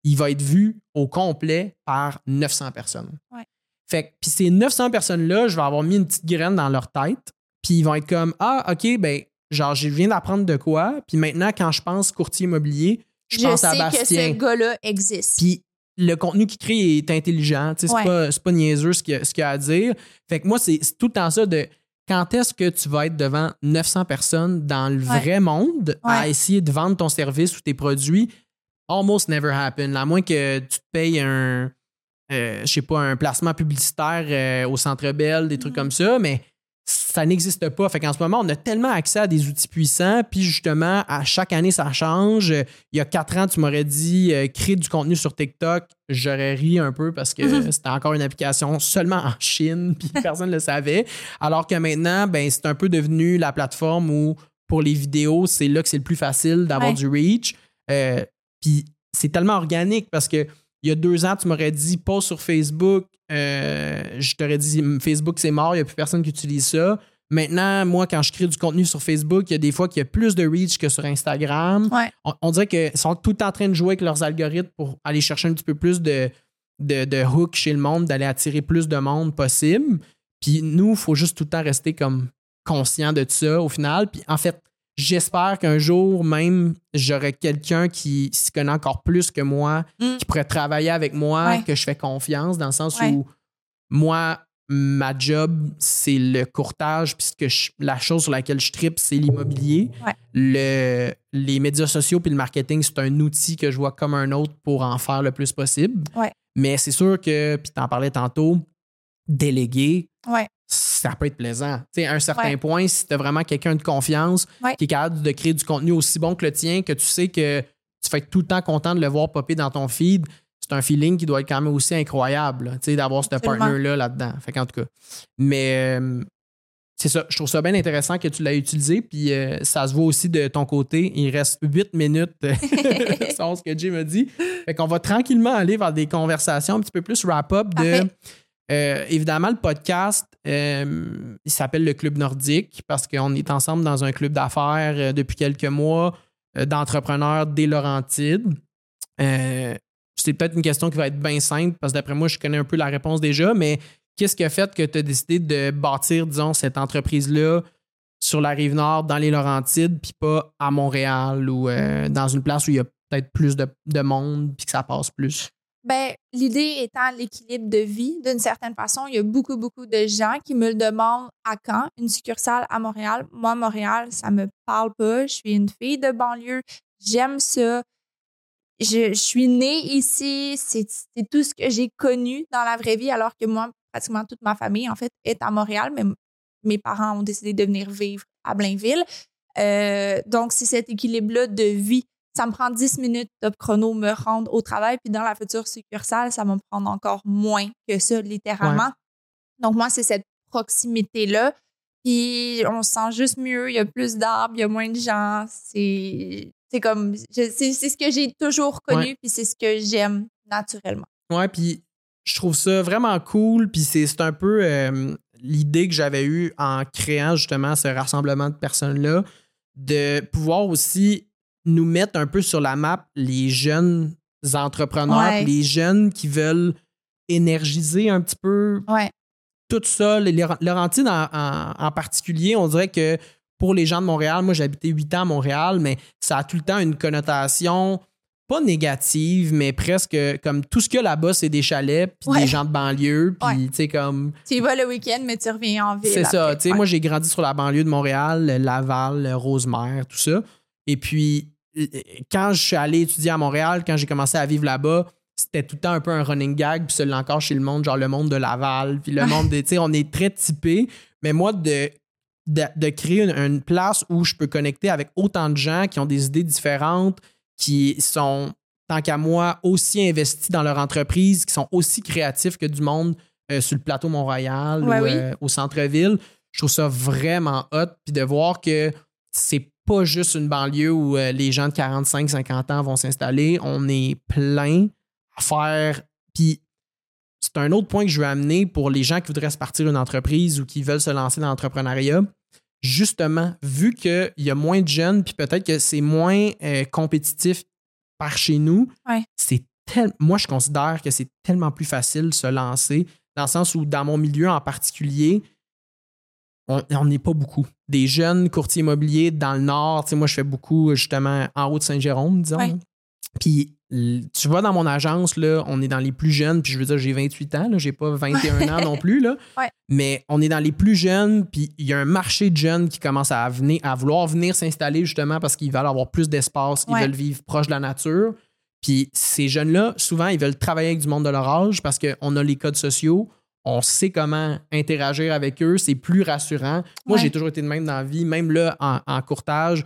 il va être vu au complet par 900 personnes. Ouais. Fait que, puis ces 900 personnes-là, je vais avoir mis une petite graine dans leur tête, puis ils vont être comme Ah, OK, ben, genre, je viens d'apprendre de quoi, puis maintenant, quand je pense courtier immobilier, je, Je pense à sais que Bastien. ce gars-là existe. Puis le contenu qu'il crée est intelligent. C'est Ouais. pas, pas niaiseux ce qu'il y a, y à dire. Fait que moi, c'est tout le temps ça de quand est-ce que tu vas être devant 900 personnes dans le Ouais. vrai monde à essayer de vendre ton service ou tes produits? Almost never happen. À moins que tu te payes un, euh, je sais pas, un placement publicitaire euh, au Centre Bell, des trucs Mhm. comme ça, mais ça n'existe pas. Fait qu'en ce moment, on a tellement accès à des outils puissants, puis justement, à chaque année, ça change. Il y a quatre ans, tu m'aurais dit euh, créer du contenu sur TikTok. J'aurais ri un peu parce que Mhm. c'était encore une application seulement en Chine, puis personne ne le savait. Alors que maintenant, ben, c'est un peu devenu la plateforme où, pour les vidéos, c'est là que c'est le plus facile d'avoir Ouais. du reach. Euh, puis c'est tellement organique parce que il y a deux ans, tu m'aurais dit post sur Facebook. euh, je t'aurais dit Facebook, c'est mort, il n'y a plus personne qui utilise ça. Maintenant, moi, quand je crée du contenu sur Facebook, il y a des fois qu'il y a plus de reach que sur Instagram. Ouais. On, on dirait qu'ils sont tout le temps en train de jouer avec leurs algorithmes pour aller chercher un petit peu plus de, de, de hook chez le monde, d'aller attirer plus de monde possible. Puis nous, il faut juste tout le temps rester comme conscient de ça au final. Puis en fait, j'espère qu'un jour même, j'aurai quelqu'un qui s'y connaît encore plus que moi, Mm. qui pourrait travailler avec moi, Ouais. que je fais confiance, dans le sens Ouais. où moi, ma job, c'est le courtage, puis ce que je- la chose sur laquelle je tripe, c'est l'immobilier. Ouais. Le, les médias sociaux puis le marketing, c'est un outil que je vois comme un autre pour en faire le plus possible. Mais c'est sûr que, puis t'en parlais tantôt, déléguer, Ouais. Ça peut être plaisant. Tu sais, à un certain Ouais. point, si tu as vraiment quelqu'un de confiance Ouais. qui est capable de créer du contenu aussi bon que le tien, que tu sais que tu fais tout le temps content de le voir popper dans ton feed, c'est un feeling qui doit être quand même aussi incroyable, là, tu sais, d'avoir ce partner-là là-dedans. Fait qu'en tout cas. Mais euh, c'est ça, je trouve ça bien intéressant que tu l'aies utilisé, puis euh, ça se voit aussi de ton côté. Il reste 8 minutes, selon ce que Jay m'a dit. Fait qu'on va tranquillement aller vers des conversations un petit peu plus wrap-up de. Parfait. Euh, évidemment, le podcast, euh, il s'appelle le Club Nordique parce qu'on est ensemble dans un club d'affaires euh, depuis quelques mois d'entrepreneurs des Laurentides. C'est peut-être une question qui va être bien simple parce que d'après moi, je connais un peu la réponse déjà, mais qu'est-ce qui a fait que tu as décidé de bâtir, disons, cette entreprise-là sur la rive nord, dans les Laurentides, puis pas à Montréal ou dans une place où il y a peut-être plus de, de monde puis que ça passe plus? Ben, l'idée étant l'équilibre de vie, d'une certaine façon, il y a beaucoup, beaucoup de gens qui me le demandent à quand une succursale à Montréal. Moi, Montréal, ça me parle pas. Je suis une fille de banlieue. J'aime ça. Je, suis née ici. C'est tout ce que j'ai connu dans la vraie vie, alors que moi, pratiquement toute ma famille, en fait, est à Montréal, mais mes parents ont décidé de venir vivre à Blainville. Euh, donc, c'est cet équilibre-là de vie ça me prend 10 minutes top chrono me rendre au travail. Puis dans la future succursale, ça va me prendre encore moins que ça, littéralement. Donc, moi, c'est cette proximité-là. Puis on se sent juste mieux. Il y a plus d'arbres, il y a moins de gens. C'est comme. C'est ce que j'ai toujours connu, Ouais. puis c'est ce que j'aime naturellement. Ouais, puis je trouve ça vraiment cool. Puis c'est c'est un peu euh, l'idée que j'avais eue en créant justement ce rassemblement de personnes-là, de pouvoir aussi nous mettre un peu sur la map les jeunes entrepreneurs, Ouais. les jeunes qui veulent énergiser un petit peu Ouais. tout ça. Les Laurent- Laurentides en, en- en particulier, on dirait que pour les gens de Montréal, moi j'ai habité huit ans à Montréal, mais ça a tout le temps une connotation pas négative, mais presque comme tout ce qu'il y a là-bas, c'est des chalets, puis Ouais. des gens de banlieue, puis Ouais. tu sais, comme. Tu y vas le week-end, mais tu reviens en ville. C'est ça. Tu sais, Ouais. moi, j'ai grandi sur la banlieue de Montréal, Laval, Rosemère, tout ça. Et puis, quand je suis allé étudier à Montréal, quand j'ai commencé à vivre là-bas, c'était tout le temps un peu un running gag, puis celui encore chez le monde, genre le monde de Laval, puis le monde des. Tu sais, on est très typé. Mais moi, de, de, de créer une, une place où je peux connecter avec autant de gens qui ont des idées différentes, qui sont, tant qu'à moi, aussi investis dans leur entreprise, qui sont aussi créatifs que du monde euh, sur le plateau Mont-Royal Ouais, ou oui. euh, au centre-ville. Je trouve ça vraiment hot. Puis de voir que c'est pas juste une banlieue où euh, les gens de 45-50 ans vont s'installer. On est plein à faire. Puis c'est un autre point que je veux amener pour les gens qui voudraient se partir une entreprise ou qui veulent se lancer dans l'entrepreneuriat. Justement, vu qu'il y a moins de jeunes, puis peut-être que c'est moins euh, compétitif par chez nous, Ouais. c'est tel- moi je considère que c'est tellement plus facile de se lancer, dans le sens où dans mon milieu en particulier, on on n'est pas beaucoup. Des jeunes courtiers immobiliers dans le nord, tu sais, moi je fais beaucoup justement en haut de Saint-Jérôme, disons. Ouais. Puis tu vois dans mon agence, là, on est dans les plus jeunes, puis je veux dire, j'ai 28 ans, là, j'ai pas 21 ans non plus, là. Ouais. Mais on est dans les plus jeunes, puis il y a un marché de jeunes qui commence à venir, à vouloir venir s'installer justement parce qu'ils veulent avoir plus d'espace, ils veulent vivre proche de la nature. Puis ces jeunes-là, souvent, ils veulent travailler avec du monde de leur âge parce qu'on a les codes sociaux, on sait comment interagir avec eux, c'est plus rassurant. Moi, Ouais. j'ai toujours été de même dans la vie, même là, en, en courtage.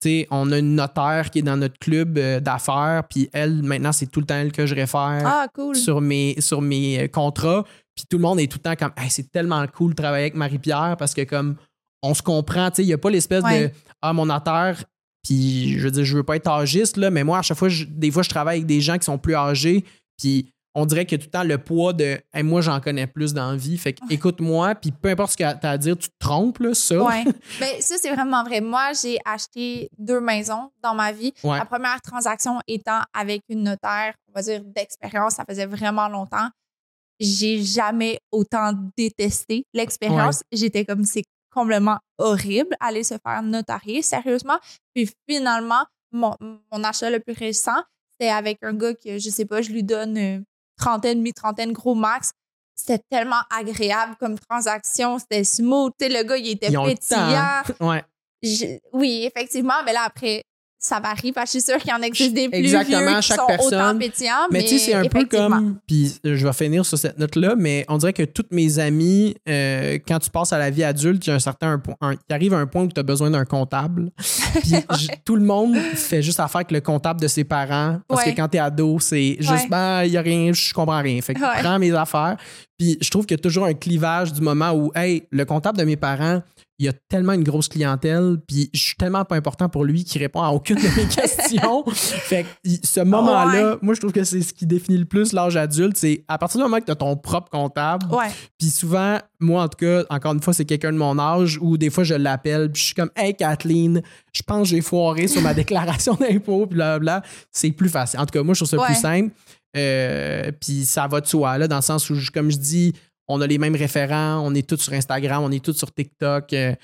tu sais, on a une notaire qui est dans notre club euh, d'affaires, puis elle, maintenant, c'est tout le temps elle que je réfère Ah, cool. sur mes, sur mes euh, contrats. Puis tout le monde est tout le temps comme, Hey, c'est tellement cool de travailler avec Marie-Pierre parce que, comme, on se comprend, tu sais, il n'y a pas l'espèce de, ah, mon notaire, puis je veux dire, je veux pas être âgiste, là, mais moi, à chaque fois, je- des fois, je travaille avec des gens qui sont plus âgés, puis on dirait que tout le temps le poids de, Hey, moi, j'en connais plus dans la vie. Fait que, écoute-moi, puis peu importe ce que tu as à dire, tu te trompes, là, ça. Ouais. Ben, ça, c'est vraiment vrai. Moi, j'ai acheté deux maisons dans ma vie. Ouais. La première transaction étant avec une notaire, on va dire, d'expérience. Ça faisait vraiment longtemps. J'ai jamais autant détesté l'expérience. J'étais comme, c'est complètement horrible aller se faire notarier, sérieusement. Puis finalement, mon, mon achat le plus récent, c'était avec un gars que, je sais pas, je lui donne euh, trentaine, mi-trentaine, gros max. C'était tellement agréable comme transaction. C'était smooth. Tu sais, le gars, il était Ils pétillant. temps. Ouais. Je- oui, effectivement, mais là, après, ça varie. Parce que je suis sûre qu'il y en existe des plus Exactement, vieux qui chaque sont autant personne. pétillants. Mais, Mais, tu sais, c'est un peu comme. Puis euh, je vais finir sur cette note-là, mais on dirait que toutes mes amies, euh, quand tu passes à la vie adulte, il y a un certain point. un- il arrive un point où tu as besoin d'un comptable. Puis tout le monde fait juste affaire avec le comptable de ses parents. Parce Ouais. que quand t'es ado, c'est juste, Ouais. ben, il y a rien, je comprends rien. Fait que prends mes affaires. Puis je trouve qu'il y a toujours un clivage du moment où, hey, le comptable de mes parents, il y a tellement une grosse clientèle, puis je suis tellement pas important pour lui qu'il répond à aucune de mes questions. fait que ce moment-là, moi, je trouve que c'est ce qui définit le plus l'âge adulte. C'est à partir du moment que tu as ton propre comptable, Ouais. puis souvent, moi, en tout cas, encore une fois, c'est quelqu'un de mon âge où des fois, je l'appelle, puis je suis comme, hey, Kathleen, je pense que j'ai foiré sur ma déclaration d'impôt, puis blablabla. C'est plus facile. En tout cas, moi, je trouve ça Ouais. plus simple. Euh, puis ça va de soi, là, dans le sens où, comme je dis, on a les mêmes référents, on est tous sur Instagram, on est tous sur TikTok. euh,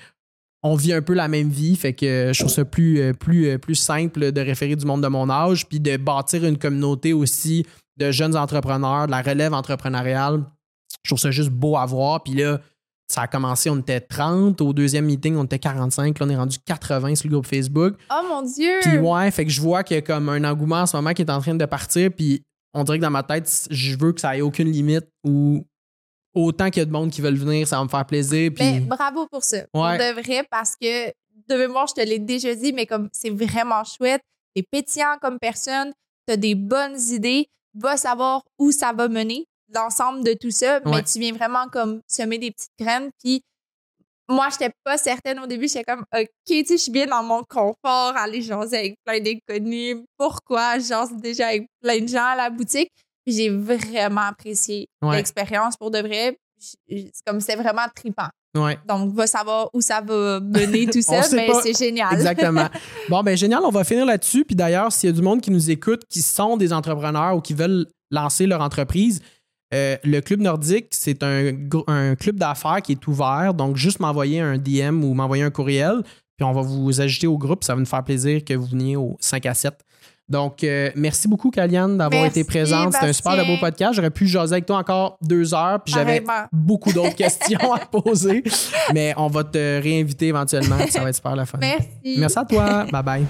on vit un peu la même vie, fait que je trouve ça plus, euh, plus, plus simple de référer du monde de mon âge, puis de bâtir une communauté aussi de jeunes entrepreneurs, de la relève entrepreneuriale. Je trouve ça juste beau à voir. Puis là, ça a commencé, on était 30. Au deuxième meeting, on était 45. Là, on est rendu 80 sur le groupe Facebook. Oh mon Dieu! Puis ouais, fait que je vois qu'il y a comme un engouement en ce moment qui est en train de partir. Puis on dirait que dans ma tête, je veux que ça ait aucune limite ou autant qu'il y a de monde qui veulent venir, ça va me faire plaisir. Puis Mais bravo pour ça. On devrait parce que de mémoire, je te l'ai déjà dit, mais comme c'est vraiment chouette. T'es pétillant comme personne, t'as des bonnes idées, va savoir où ça va mener, l'ensemble de tout ça, Ouais. mais tu viens vraiment comme semer des petites graines. Puis moi, j'étais pas certaine au début, j'étais comme, OK, tu sais, je suis bien dans mon confort, aller jaser avec plein d'inconnus. Pourquoi? Je jase déjà avec plein de gens à la boutique? J'ai vraiment apprécié Ouais. l'expérience pour de vrai. C'est comme c'était vraiment trippant. ouais. Donc, va savoir où ça va mener tout ça, mais c'est génial. Exactement. Bon, ben génial, on va finir là-dessus. Puis d'ailleurs, s'il y a du monde qui nous écoute, qui sont des entrepreneurs ou qui veulent lancer leur entreprise, euh, le Club Nordique, c'est un, club d'affaires qui est ouvert. Donc, juste m'envoyer un DM ou m'envoyer un courriel, puis on va vous ajouter au groupe. Ça va nous faire plaisir que vous veniez au 5 à 7. Donc, euh, merci beaucoup, Kaliane, d'avoir été présente. C'était un super de beau podcast. J'aurais pu jaser avec toi encore deux heures, puis j'avais beaucoup d'autres questions à poser. Mais on va te réinviter éventuellement. Ça va être super la fun. Merci. Merci à toi. bye bye.